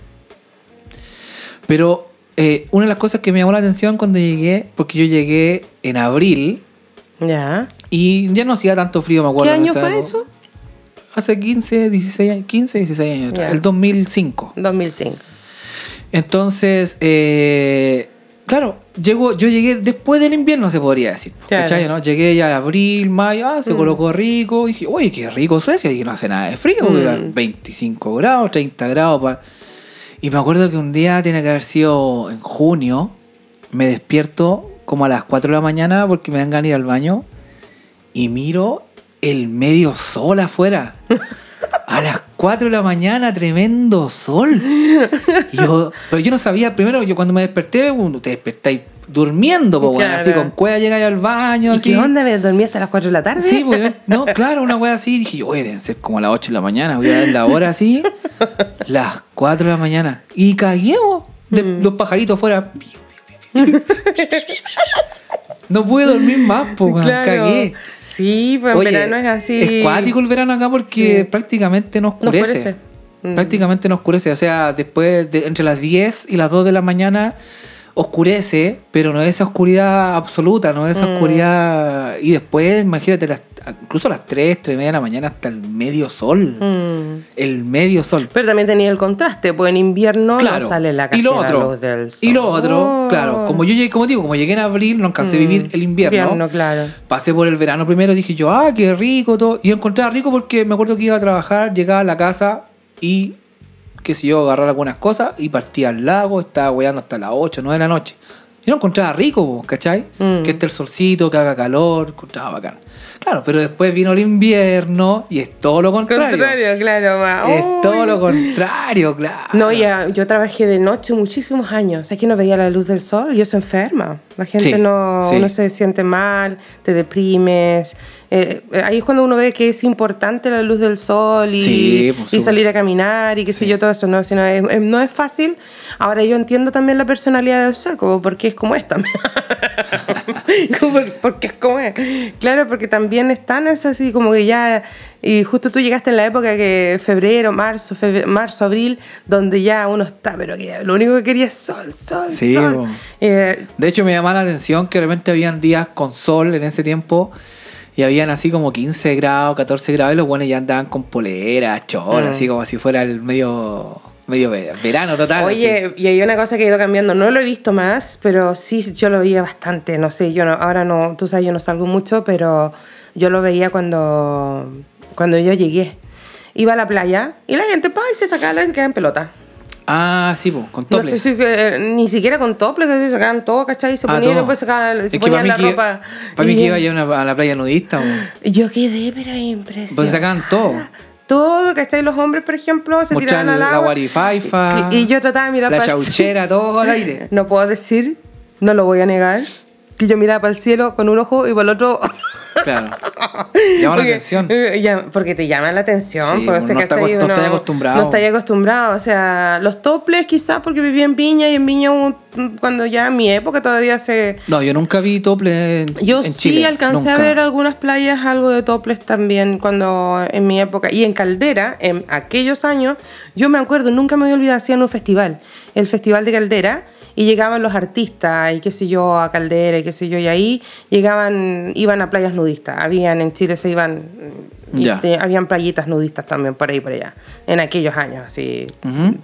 Pero eh, una de las cosas que me llamó la atención cuando llegué, porque yo llegué en abril Ya. y ya no hacía tanto frío, me acuerdo. ¿Qué año fue eso? Hace 15, 16 años, 15, 16 años atrás, el 2005. 2005. Entonces, eh, claro, llego, yo llegué después del invierno, se podría decir. Claro. ¿Cachai? ¿no? Llegué ya en abril, mayo, ah, se colocó rico. Y dije, oye, qué rico Suecia. Y no hace nada de frío, eran 25 grados, 30 grados. Y me acuerdo que un día tiene que haber sido en junio. Me despierto como a las 4 de la mañana porque me dan ganas de ir al baño. Y miro el medio sol afuera. A las 4 de la mañana, tremendo sol. Yo, pero yo no sabía, primero, yo cuando me desperté, te despertáis durmiendo, pues, bueno, Claro. así con cueva llegáis al baño. ¿Y así. qué onda? ¿Me dormí hasta las 4 de la tarde? Sí, pues, no, claro, una wea así. Dije, oye, deben ser como las 8 de la mañana, voy a ver la hora así. Las 4 de la mañana. Y cagué, Mm. los pajaritos fuera. No pude dormir más, pues, Claro. cagué. Sí, pues en Oye, verano es así. Es cuático el verano acá porque Sí. prácticamente no No oscurece. oscurece. Mm. Prácticamente no oscurece. O sea, después de entre las 10 y las 2 de la mañana oscurece, pero no es esa oscuridad absoluta, no es esa Mm. oscuridad. Y después, imagínate, las- incluso a las 3, 3 y media de la mañana hasta el medio sol. Mm. El medio sol. Pero también tenía el contraste, pues en invierno Claro. no sale la y casi lo la otro, luz del sol. y lo otro, Oh. claro, como yo llegué, como digo, como llegué en abril, no alcancé a vivir Mm. el invierno. Invierno, claro. Pasé por el verano primero, dije yo, ah, qué rico todo. Y lo encontraba rico porque me acuerdo que iba a trabajar, llegaba a la casa y, qué sé yo, agarrar algunas cosas y partía al lago, estaba weando hasta las 8, 9 de la noche. Y lo encontraba rico, ¿cachai? Mm. Que esté el solcito, que haga calor, encontraba bacán. Claro, pero después vino el invierno y es todo lo contrario. Contrario, claro. ma. Es todo Uy. lo contrario, claro. No, ya, yo trabajé de noche muchísimos años. Es que no veía la luz del sol y eso enferma. La gente Sí, no, sí. uno se siente mal, te deprimes. Eh, eh, ahí es cuando uno ve que es importante la luz del sol y, Sí, pues, y salir a caminar y qué sé yo, todo eso. No, sino es, es- no es fácil. Ahora yo entiendo también la personalidad del sueco, porque es como es también. Porque es como es. Claro, porque también están es así como que ya... Y justo tú llegaste en la época que febrero, marzo, febre- marzo, abril, donde ya uno está, pero que lo único que quería es sol, sol, sol. Eh, De hecho, me llamaba la atención que de repente habían días con sol en ese tiempo y habían así como 15 grados, 14 grados y los buenos ya andaban con polera, chor, Mm. así como si fuera el medio, medio ver- verano total. Oye, y hay una cosa que ha ido cambiando, no lo he visto más, pero sí yo lo veía bastante, no sé, yo no, ahora no, tú sabes, yo no salgo mucho, pero yo lo veía cuando, cuando yo llegué. Iba a la playa y la gente, pa, y se sacaba la y quedaba en pelota. Ah, sí, po, con No topless. sé si que- ni siquiera con topless, que se sacaban todo, ¿cachai? Y se Ah, ponían y todo. después sacaban, se ponían para la que, ropa. para mí Y que iba yo a, la playa nudista, po. Yo quedé, pero impresionante. Pues sacaban todo. Todo, ¿cachai? Los hombres, por ejemplo, se Mostrar tiraban al la agua. guarifaifa. Y, y yo trataba de mirar La para el chauchera, todo al aire. No puedo decir, no lo voy a negar, que yo miraba para el cielo con un ojo y para el otro. Claro. Llama la atención. eh, ya- porque te llaman la atención. Sí, no está no está acostumbrado. No está acostumbrado. O sea, los toples quizás porque vivía en Viña y en Viña cuando ya en mi época todavía se... No, yo nunca vi tople en, Yo en sí Chile. alcancé a ver algunas playas, algo de toples también cuando en mi época. Y en Caldera, en aquellos años, yo me acuerdo, nunca me voy a olvidar, hacían un festival, el Festival de Caldera, y llegaban los artistas y qué sé yo, a Caldera y qué sé yo, y ahí llegaban, iban a playas nudistas. Habían en Chile, se iban, y Ya. te- habían playitas nudistas también por ahí, por allá, en aquellos años, así,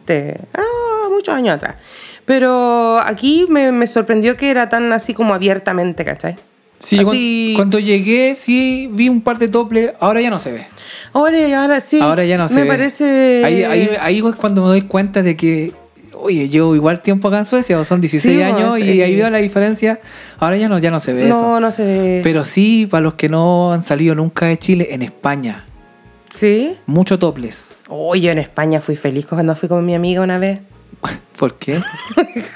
de- ah, muchos años atrás. Pero aquí me, me sorprendió que era tan así como abiertamente, ¿cachai? Sí, Así- cuan- cuando llegué, sí vi un par de toples. Ahora ya no se ve. Ahora, ahora sí. Ahora ya no se Me ve. parece. Ahí, ahí, ahí es cuando me doy cuenta de que, oye, llevo igual tiempo acá en Suecia, o son 16 Sí, años, pues, y ahí veo la diferencia. Ahora ya no, ya no se ve No, eso. no se ve. Pero sí, para los que no han salido nunca de Chile, en España, ¿Sí? mucho topless. Oh, yo en España fui feliz cuando fui con mi amiga una vez. ¿Por qué?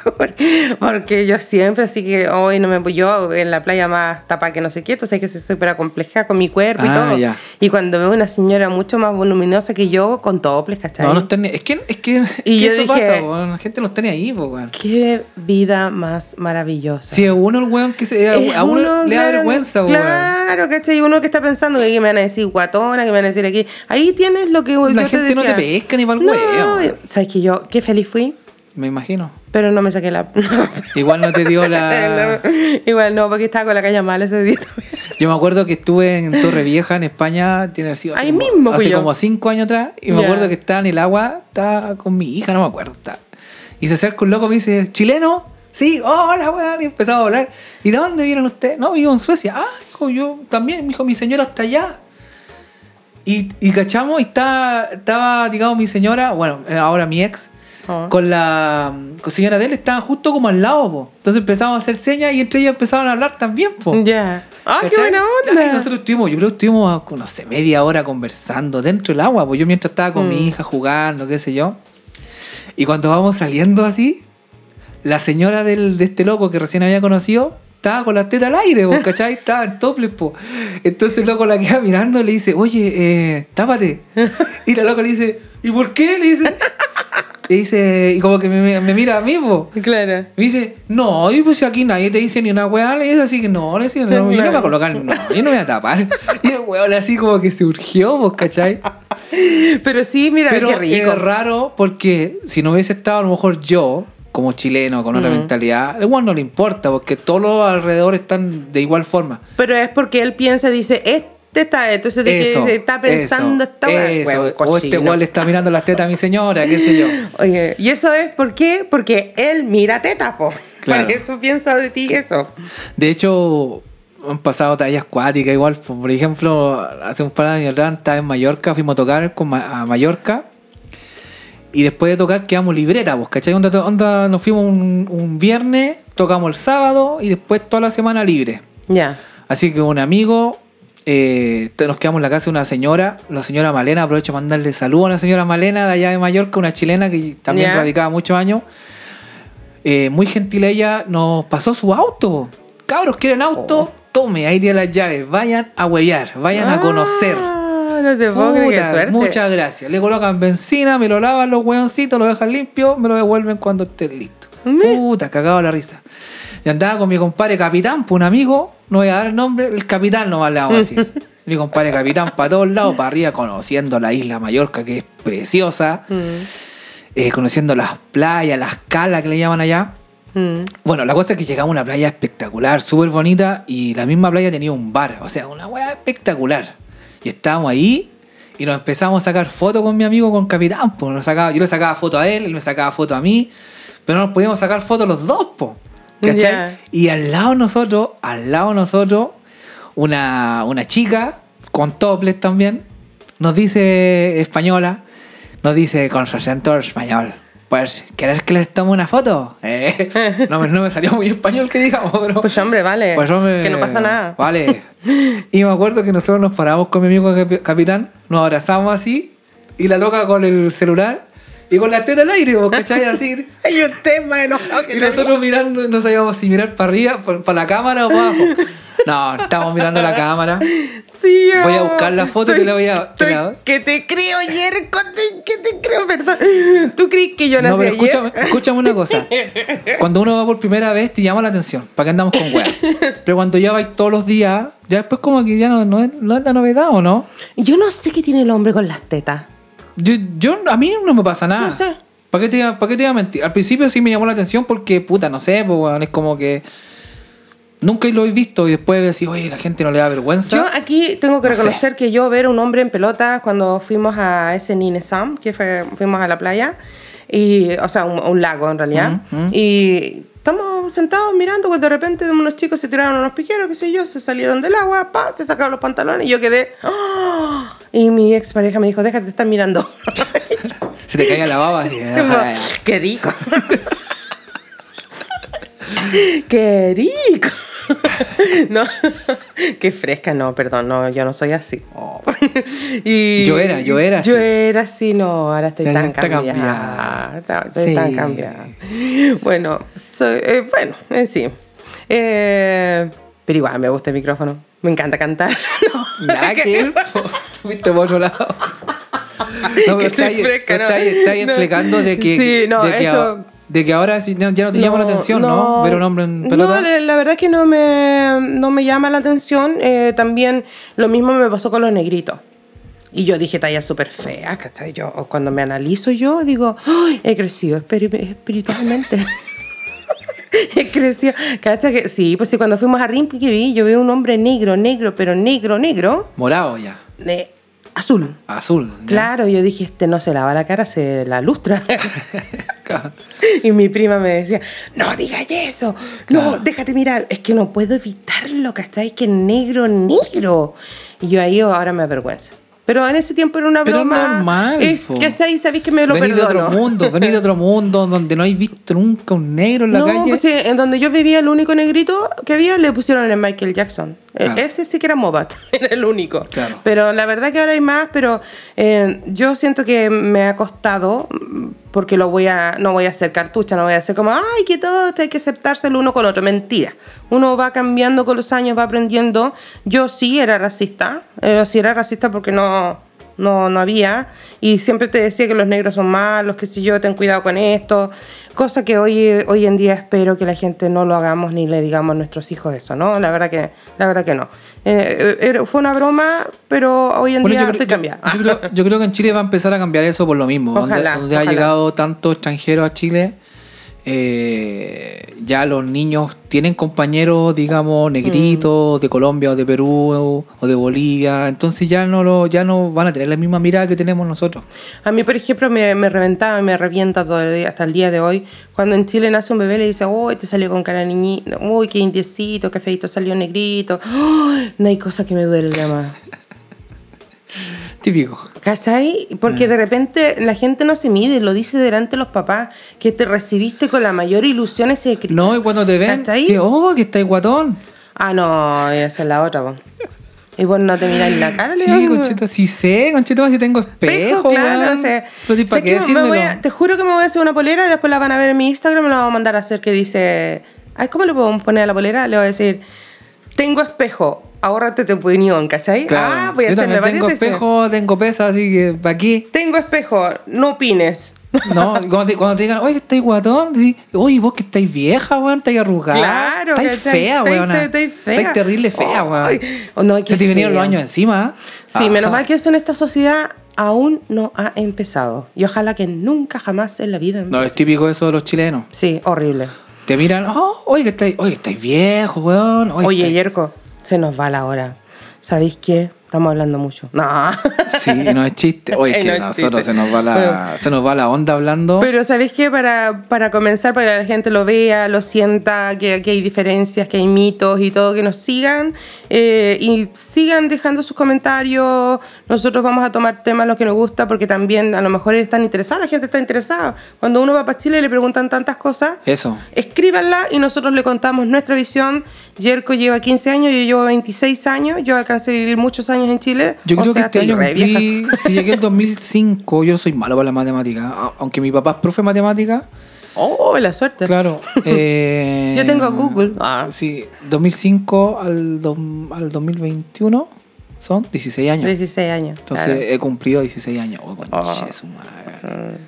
Porque yo siempre, así que hoy no me yo en la playa más tapa que no sé qué, sabes que soy súper compleja con mi cuerpo y Ah, todo. ya. Y cuando veo una señora mucho más voluminosa que yo, con toples, ¿cachai? No, no están ni- Es que, es que, eso dije- pasa, po, la gente no está ni ahí, po, weón. Qué vida más maravillosa. Si a uno el weón que se, a, Es a uno, le da claro, vergüenza, po, weón. Claro, ¿cachai? Uno que está pensando que aquí me van a decir guatona, que me van a decir aquí. Ahí tienes lo que yo La te gente no te decía. pesca ni pa'l No, huevo. ¿Sabes que yo qué feliz fui? Me imagino. Pero no me saqué la. Igual no te dio la. Igual no, porque estaba con la calle mal ese día también. Yo me acuerdo que estuve en Torre Vieja, en España, tiene sido hace Ahí como- mismo hace como cinco años atrás, y me acuerdo que estaba en el agua, estaba con mi hija, no me acuerdo. estaba- Y se acerca un loco y me dice, ¿chileno? Sí, hola, weón, y empezaba a hablar. ¿Y de dónde vienen ustedes? No, vivo en Suecia. Ah, hijo, yo también, mi hijo, mi señora está allá. Y, y cachamos, y estaba, estaba, digamos, mi señora, bueno, ahora mi ex, Oh. con la con señora de él, estaban justo como al lado, po. Entonces empezamos a hacer señas y entre ellas empezaban a hablar también, po. Ya. ¡Ah, qué buena y onda! nosotros estuvimos, yo creo que estuvimos, no sé, media hora conversando dentro del agua, pues yo mientras estaba con Mm. mi hija jugando, qué sé yo. Y cuando vamos saliendo así, la señora del, de este loco que recién había conocido estaba con la teta al aire, pues, ¿cachai? Estaba en topless, po. Entonces el loco la queda mirando y le dice, oye, eh, tápate. Y la loca le dice, ¿y por qué? Le dice. Y dice, y como que me, me mira a mí, po. Claro. Me dice, no, y pues aquí nadie te dice ni una weá, le dice así que no, le dice, no, yo no me voy a colocar, no, yo no me voy a tapar. Y el weón así como que surgió, pues, ¿cachai? Pero sí, mira, Pero qué rico. es raro porque si no hubiese estado a lo mejor yo, como chileno, con otra Mm. mentalidad, al weón no le importa, porque todos los alrededor están de igual forma. Pero es porque él piensa, dice, este está, entonces de Eso, que está pensando eso, esta eso. O este le está mirando las tetas a mi señora, qué sé yo. Oye, y eso es ¿por qué? Porque él mira teta, po. Claro. Por eso piensa de ti eso. De hecho, han pasado tallas cuáticas igual. Por ejemplo, hace un par de años atrás estaba en Mallorca, fuimos a tocar con Ma- a Mallorca. Y después de tocar quedamos libreta, pues, ¿cachai? Onda, onda, nos fuimos un, un viernes, tocamos el sábado y después toda la semana libre. Ya. Así que un amigo, eh, nos quedamos en la casa de una señora, la señora Malena, aprovecho para mandarle saludos a la señora Malena de allá de Mallorca, una chilena que también radicaba muchos años. Eh, muy gentil ella, nos pasó su auto. Cabros, ¿quieren auto? Oh. Tome, ahí tiene las llaves, vayan a huellar, vayan a conocer. Ah, no te puedo creer, qué Puta, suerte. muchas gracias. Le colocan benzina, me lo lavan los hueoncitos, lo dejan limpio, me lo devuelven cuando esté listo. Me. Puta, cagado la risa. Y andaba con mi compadre capitán, pues un amigo, no voy a dar el nombre, el capitán nomás le vamos a decir. mi compadre capitán para todos lados, para arriba, conociendo la isla Mallorca, que es preciosa, Mm, eh, conociendo las playas, las calas que le llaman allá. mm. Bueno, la cosa es que llegamos a una playa espectacular, súper bonita, y la misma playa tenía un bar, o sea, una weá espectacular. Y estábamos ahí y nos empezamos a sacar fotos con mi amigo, con Capitán, pues nos sacaba, yo le sacaba fotos a él, él me sacaba fotos a mí, pero no nos podíamos sacar fotos los dos, po. Y al lado de nosotros, al lado nosotros, una, una chica con toples también, nos dice española, nos dice con su acento español. Pues, ¿querés que les tome una foto? Eh, no, me- no me salió muy español que digamos, pero... Pues hombre, vale. Pues, hombre, que no pasa nada. Vale. Y me acuerdo que nosotros nos paramos con mi amigo capi- capitán, nos abrazamos así, y la loca con el celular y con la teta al aire, ¿vos ¿cachai? Así. Hay un tema enojado que Y nosotros mirando, no sabíamos si mirar para arriba, para la cámara o para abajo. No, estábamos mirando la cámara. Sí, Voy a buscar la foto y te la voy a- te estoy- la- Que te creo, Yerko, te- que te creo, perdón. ¿Tú crees que yo nací No, pero ayer? escúchame, escúchame una cosa. Cuando uno va por primera vez, te llama la atención. ¿Para qué andamos con weas? Pero cuando ya vais todos los días, ya después como que ya no, no, es, no es la novedad, ¿o no? Yo no sé qué tiene el hombre con las tetas. Yo, yo- a mí no me pasa nada. No sé. ¿Para qué, te, iba- ¿Para qué te iba a mentir? Al principio sí me llamó la atención porque, puta, no sé, pues, es como que nunca lo he visto y después decir, oye, la gente no le da vergüenza. Yo aquí tengo que No sé. reconocer que yo ver un hombre en pelota cuando fuimos a ese Ninesam, que fue, fuimos a la playa, y, o sea, un, un lago en realidad, y estamos sentados mirando cuando de repente unos chicos se tiraron unos piqueros, qué sé yo, se salieron del agua, pa, se sacaron los pantalones y yo quedé, ¡ah! y mi expareja me dijo, déjate de estar mirando. Se te caía la baba. ah, ¡Qué rico! ¡Qué rico! No, qué fresca, no, perdón, no, yo no soy así. Y Yo era, yo era Yo así. era así, no, ahora estoy Ya tan está cambiada. cambiada. Está- Estoy Sí. tan cambiada. Bueno, soy, eh, bueno, en sí. Eh, pero igual me gusta el micrófono. Me encanta cantar. No, Nada que. Fuiste por otro lado. No, pero está fresca, está ¿no? está No. explicando de que, Sí, no, de, que eso- a- de que ahora sí ya ya no te llama la atención, ¿no? Ver a un hombre en pelota. No, la, verdad es que no me, no me llama la atención. Eh, también lo mismo me pasó con los negritos. Y yo dije, talla súper fea, ¿cachai? Yo, cuando me analizo yo, digo, "Ay, he crecido espiri- espiritualmente. he crecido. ¿Cachai? Que, sí, pues sí, cuando fuimos a Rimpi que vi, yo vi un hombre negro, negro, pero negro, negro, Morado ya. de azul. Azul. ya. Claro, yo dije, este no se lava la cara, se la lustra. y mi prima me decía, no digas eso, no, déjate mirar, es que no puedo evitarlo, ¿cachai? Que negro, negro. Y yo ahí ahora me avergüenza. Pero en ese tiempo era una Pero es broma. normal, Es, po. ¿cachai? Sabéis que me lo Venís de perdono. otro mundo, venís de otro mundo donde no hay visto nunca un negro en la no, calle. pues sí, en donde yo vivía, el único negrito que había le pusieron el Michael Jackson. Eh, Claro. Ese sí que era Mobat, era el único. Claro. Pero la verdad que ahora hay más, pero eh, yo siento que me ha costado porque lo voy a, no voy a hacer cartucha, no voy a hacer como, ay, que todo hay que aceptarse el uno con el otro. Mentira. Uno va cambiando con los años, va aprendiendo. Yo sí era racista, eh, sí era racista porque no, no, no había. Y siempre te decía que los negros son malos, que si yo, ten cuidado con esto. Cosa que hoy, hoy en día espero que la gente no lo hagamos ni le digamos a nuestros hijos eso, ¿no? La verdad que, la verdad que no. Eh, fue una broma, pero hoy en Bueno, día yo, creo, estoy cambiada. yo- yo creo, yo creo que en Chile va a empezar a cambiar eso por lo mismo. Donde- Ojalá, donde, ha ojalá. llegado tanto extranjero a Chile, eh, ya los niños tienen compañeros, digamos, negritos de Colombia o de Perú o de Bolivia. Entonces ya no, lo, ya no van a tener la misma mirada que tenemos nosotros. A mí, por ejemplo, me, me reventaba y me revienta día- hasta el día de hoy. Cuando en Chile nace un bebé, le dice, uy, te salió con cara de niñito, uy, qué indiecito, qué feito salió negrito. ¡Ay! no hay cosa que me duele más. Típico. ¿Cachai? Porque Mm. de repente la gente no se mide, lo dice delante de los papás, que te recibiste con la mayor ilusión ese cri- No, y cuando te ven, ¿Cachai? que, oh, que estáis guatón. Ah, no, esa es la otra, po. Y vos no te miráis la cara, le Sí, digo, conchito, sí sé, conchito, si tengo espejo, claro, weón. o sea, Pero, ¿y ¿para sé qué que me voy a- te juro que me voy a hacer una polera y después la van a ver en mi Instagram me la voy a mandar a hacer que dice, ay, ¿cómo le podemos poner a la polera? Le voy a decir, tengo espejo, ahórrate tu opinión, ¿cachai? Claro. Ah, voy a Yo hacerme también tengo espejo, tengo pesa, así que ¿para qué? Tengo espejo, no opines. No, cuando te, cuando te digan, oye, que estáis guatón, decís, oye, vos que estáis vieja, weón, estáis arrugada. Claro, estáis fea, weón. estáis fea. Estáis terrible fea, weón. Oh, no, qué Se te vinieron feo. los años encima. Sí, menos Ajá. mal que eso en esta sociedad aún no ha empezado. Y ojalá que nunca jamás en la vida No, es típico eso de los chilenos. Sí, horrible. Te miran, oh, oye, que estáis, oye, estáis viejo, weón. Oye, estáis- Yerko, se nos va la hora. ¿Sabéis qué? Estamos hablando mucho. No. Sí, no es chiste. Oye, es que no nosotros chiste. se nos va la, se nos va la onda hablando. Pero ¿sabéis qué? Para, para comenzar, para que la gente lo vea, lo sienta, que, que hay diferencias, que hay mitos y todo, que nos sigan eh, y sigan dejando sus comentarios. Nosotros vamos a tomar temas los que nos gusta porque también a lo mejor están interesados, la gente está interesada. Cuando uno va para Chile y le preguntan tantas cosas, Eso. escríbanla y nosotros le contamos nuestra visión. Jerko lleva 15 años, yo llevo 26 años, yo alcancé a vivir muchos años en Chile. Yo o creo sea, que este año cumplí, si llegué el 2005, yo soy malo para la matemática. Aunque mi papá es profe de matemática, Oh, la suerte. claro. eh, Yo tengo Google. Ah. Sí, 2005 al, dom- al 2021 son 16 años. 16 años. Entonces claro. he cumplido 16 años. Oh, Oh. su madre.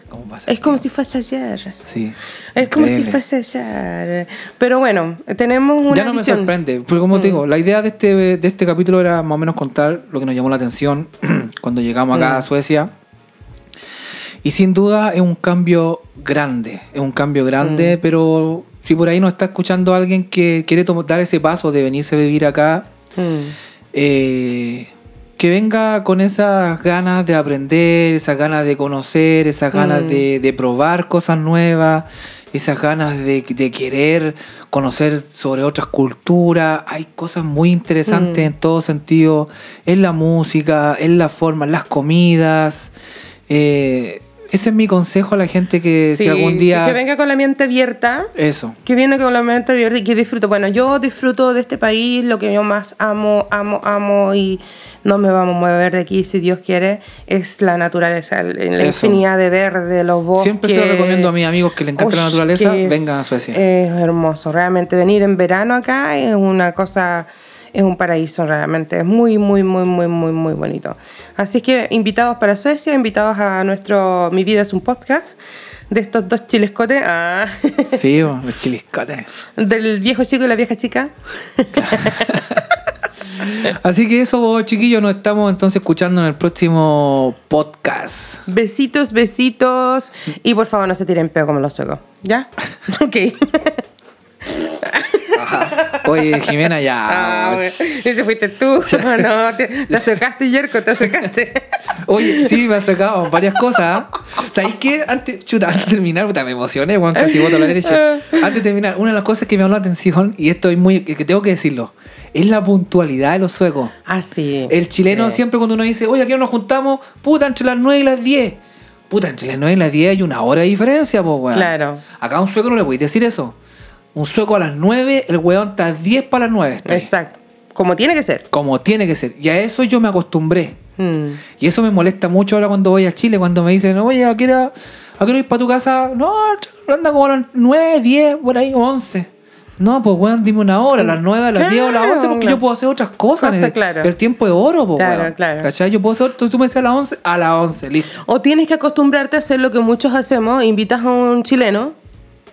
¿Cómo pasa? Es como si fuese ayer. Sí. Es como si fuese ayer. Pero bueno, tenemos una Ya no me sorprende, porque como te Mm. digo, la idea de este, de este capítulo era más o menos contar lo que nos llamó la atención cuando llegamos acá Mm. a Suecia. Y sin duda es un cambio grande, es un cambio grande, Mm. pero si por ahí nos está escuchando alguien que quiere dar ese paso de venirse a vivir acá, Mm. eh, que venga con esas ganas de aprender, esas ganas de conocer, esas ganas Mm. de, de probar cosas nuevas, esas ganas de, de querer conocer sobre otras culturas. Hay cosas muy interesantes Mm. en todo sentido, en la música, en la forma, en las comidas. Eh, ese es mi consejo a la gente que si algún día... Que venga con la mente abierta. Eso. Que viene con la mente abierta y que disfruto. Bueno, yo disfruto de este país, lo que yo más amo, amo, amo y no me vamos a mover de aquí si Dios quiere, es la naturaleza, la Eso. infinidad de verde, los bosques. Siempre se lo recomiendo a mis amigos que les encanta la naturaleza, vengan a Suecia. Es hermoso, realmente venir en verano acá es una cosa, es un paraíso realmente, es muy, muy, muy, muy, muy, muy bonito. Así que invitados para Suecia, invitados a nuestro Mi vida es un podcast de estos dos chilescotes, ah, Sí, los chiliscotes. del viejo chico y la vieja chica. Así que eso, chiquillos, nos estamos entonces escuchando en el próximo podcast. Besitos, besitos y por favor no se tiren peo como los suecos, ¿ya? Ok. Oye, Jimena, ya. Ah. Ese fuiste tú. No, te, te acercaste, Yerko, te acercaste. Oye, sí, me ha sacado varias cosas. ¿Sabéis qué? Antes, chuta, antes de terminar, puta, me emocioné, Juan, casi voto a la derecha. Antes de terminar, una de las cosas que me llamó la atención, y esto es muy, que tengo que decirlo, es la puntualidad de los suecos. Ah, sí. El chileno Sí. siempre cuando uno dice, oye, aquí nos juntamos, puta, entre las 9 y las 10. Puta, entre las 9 y las 10 hay una hora de diferencia, pues, weón. Claro. Acá a un sueco no le podéis decir eso. Un sueco a las 9, el weón está a 10 para las 9. está. Exacto. Como tiene que ser. Como tiene que ser. Y a eso yo me acostumbré. Mm. Y eso me molesta mucho ahora cuando voy a Chile, cuando me dicen, oye, ¿a qué hora, a qué hora ir para tu casa? No, anda como a las 9, 10, por ahí, 11. No, pues weón, dime una hora, a las 9, a las 10 o a las Claro, 11, porque claro. yo puedo hacer otras cosas. Cosa, el, claro. el tiempo es oro, pues Claro, weón. claro. ¿Cachai? Yo puedo hacer, entonces tú me decías a las 11, a las 11, listo. O tienes que acostumbrarte a hacer lo que muchos hacemos. Invitas a un chileno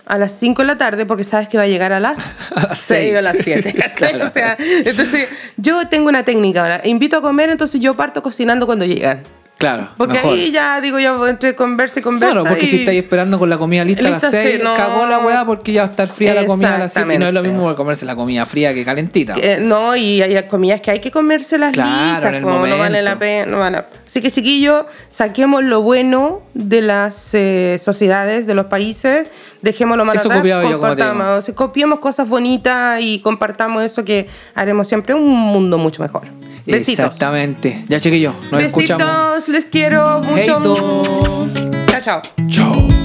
a las 5 de la tarde porque sabes que va a llegar a las A las 6 seis. o a las 7. Claro. O sea, entonces yo tengo una técnica ahora. Invito a comer, entonces yo parto cocinando cuando llegan. Claro, Porque mejor. ahí ya digo yo entre conversa y conversa. Claro, porque y- si estáis esperando con la comida lista, a las Lista, 6, sí, no. cagó la weá porque ya va a estar fría la comida a las 7 y no es lo mismo comerse la comida fría que calentita. No, y hay comidas que hay que comérselas Claro, listas, en el como no vale la pena. no vale- Así que, chiquillos, saquemos lo bueno de las eh, sociedades, de los países, dejémoslo malo Eso atrás, yo, compartamos, sí, copiemos cosas bonitas y compartamos eso que haremos siempre un mundo mucho mejor. Besitos. Exactamente. Ya, chiquillos, nos escuchamos. Les quiero mucho. Heito. Chao, chao. Chao.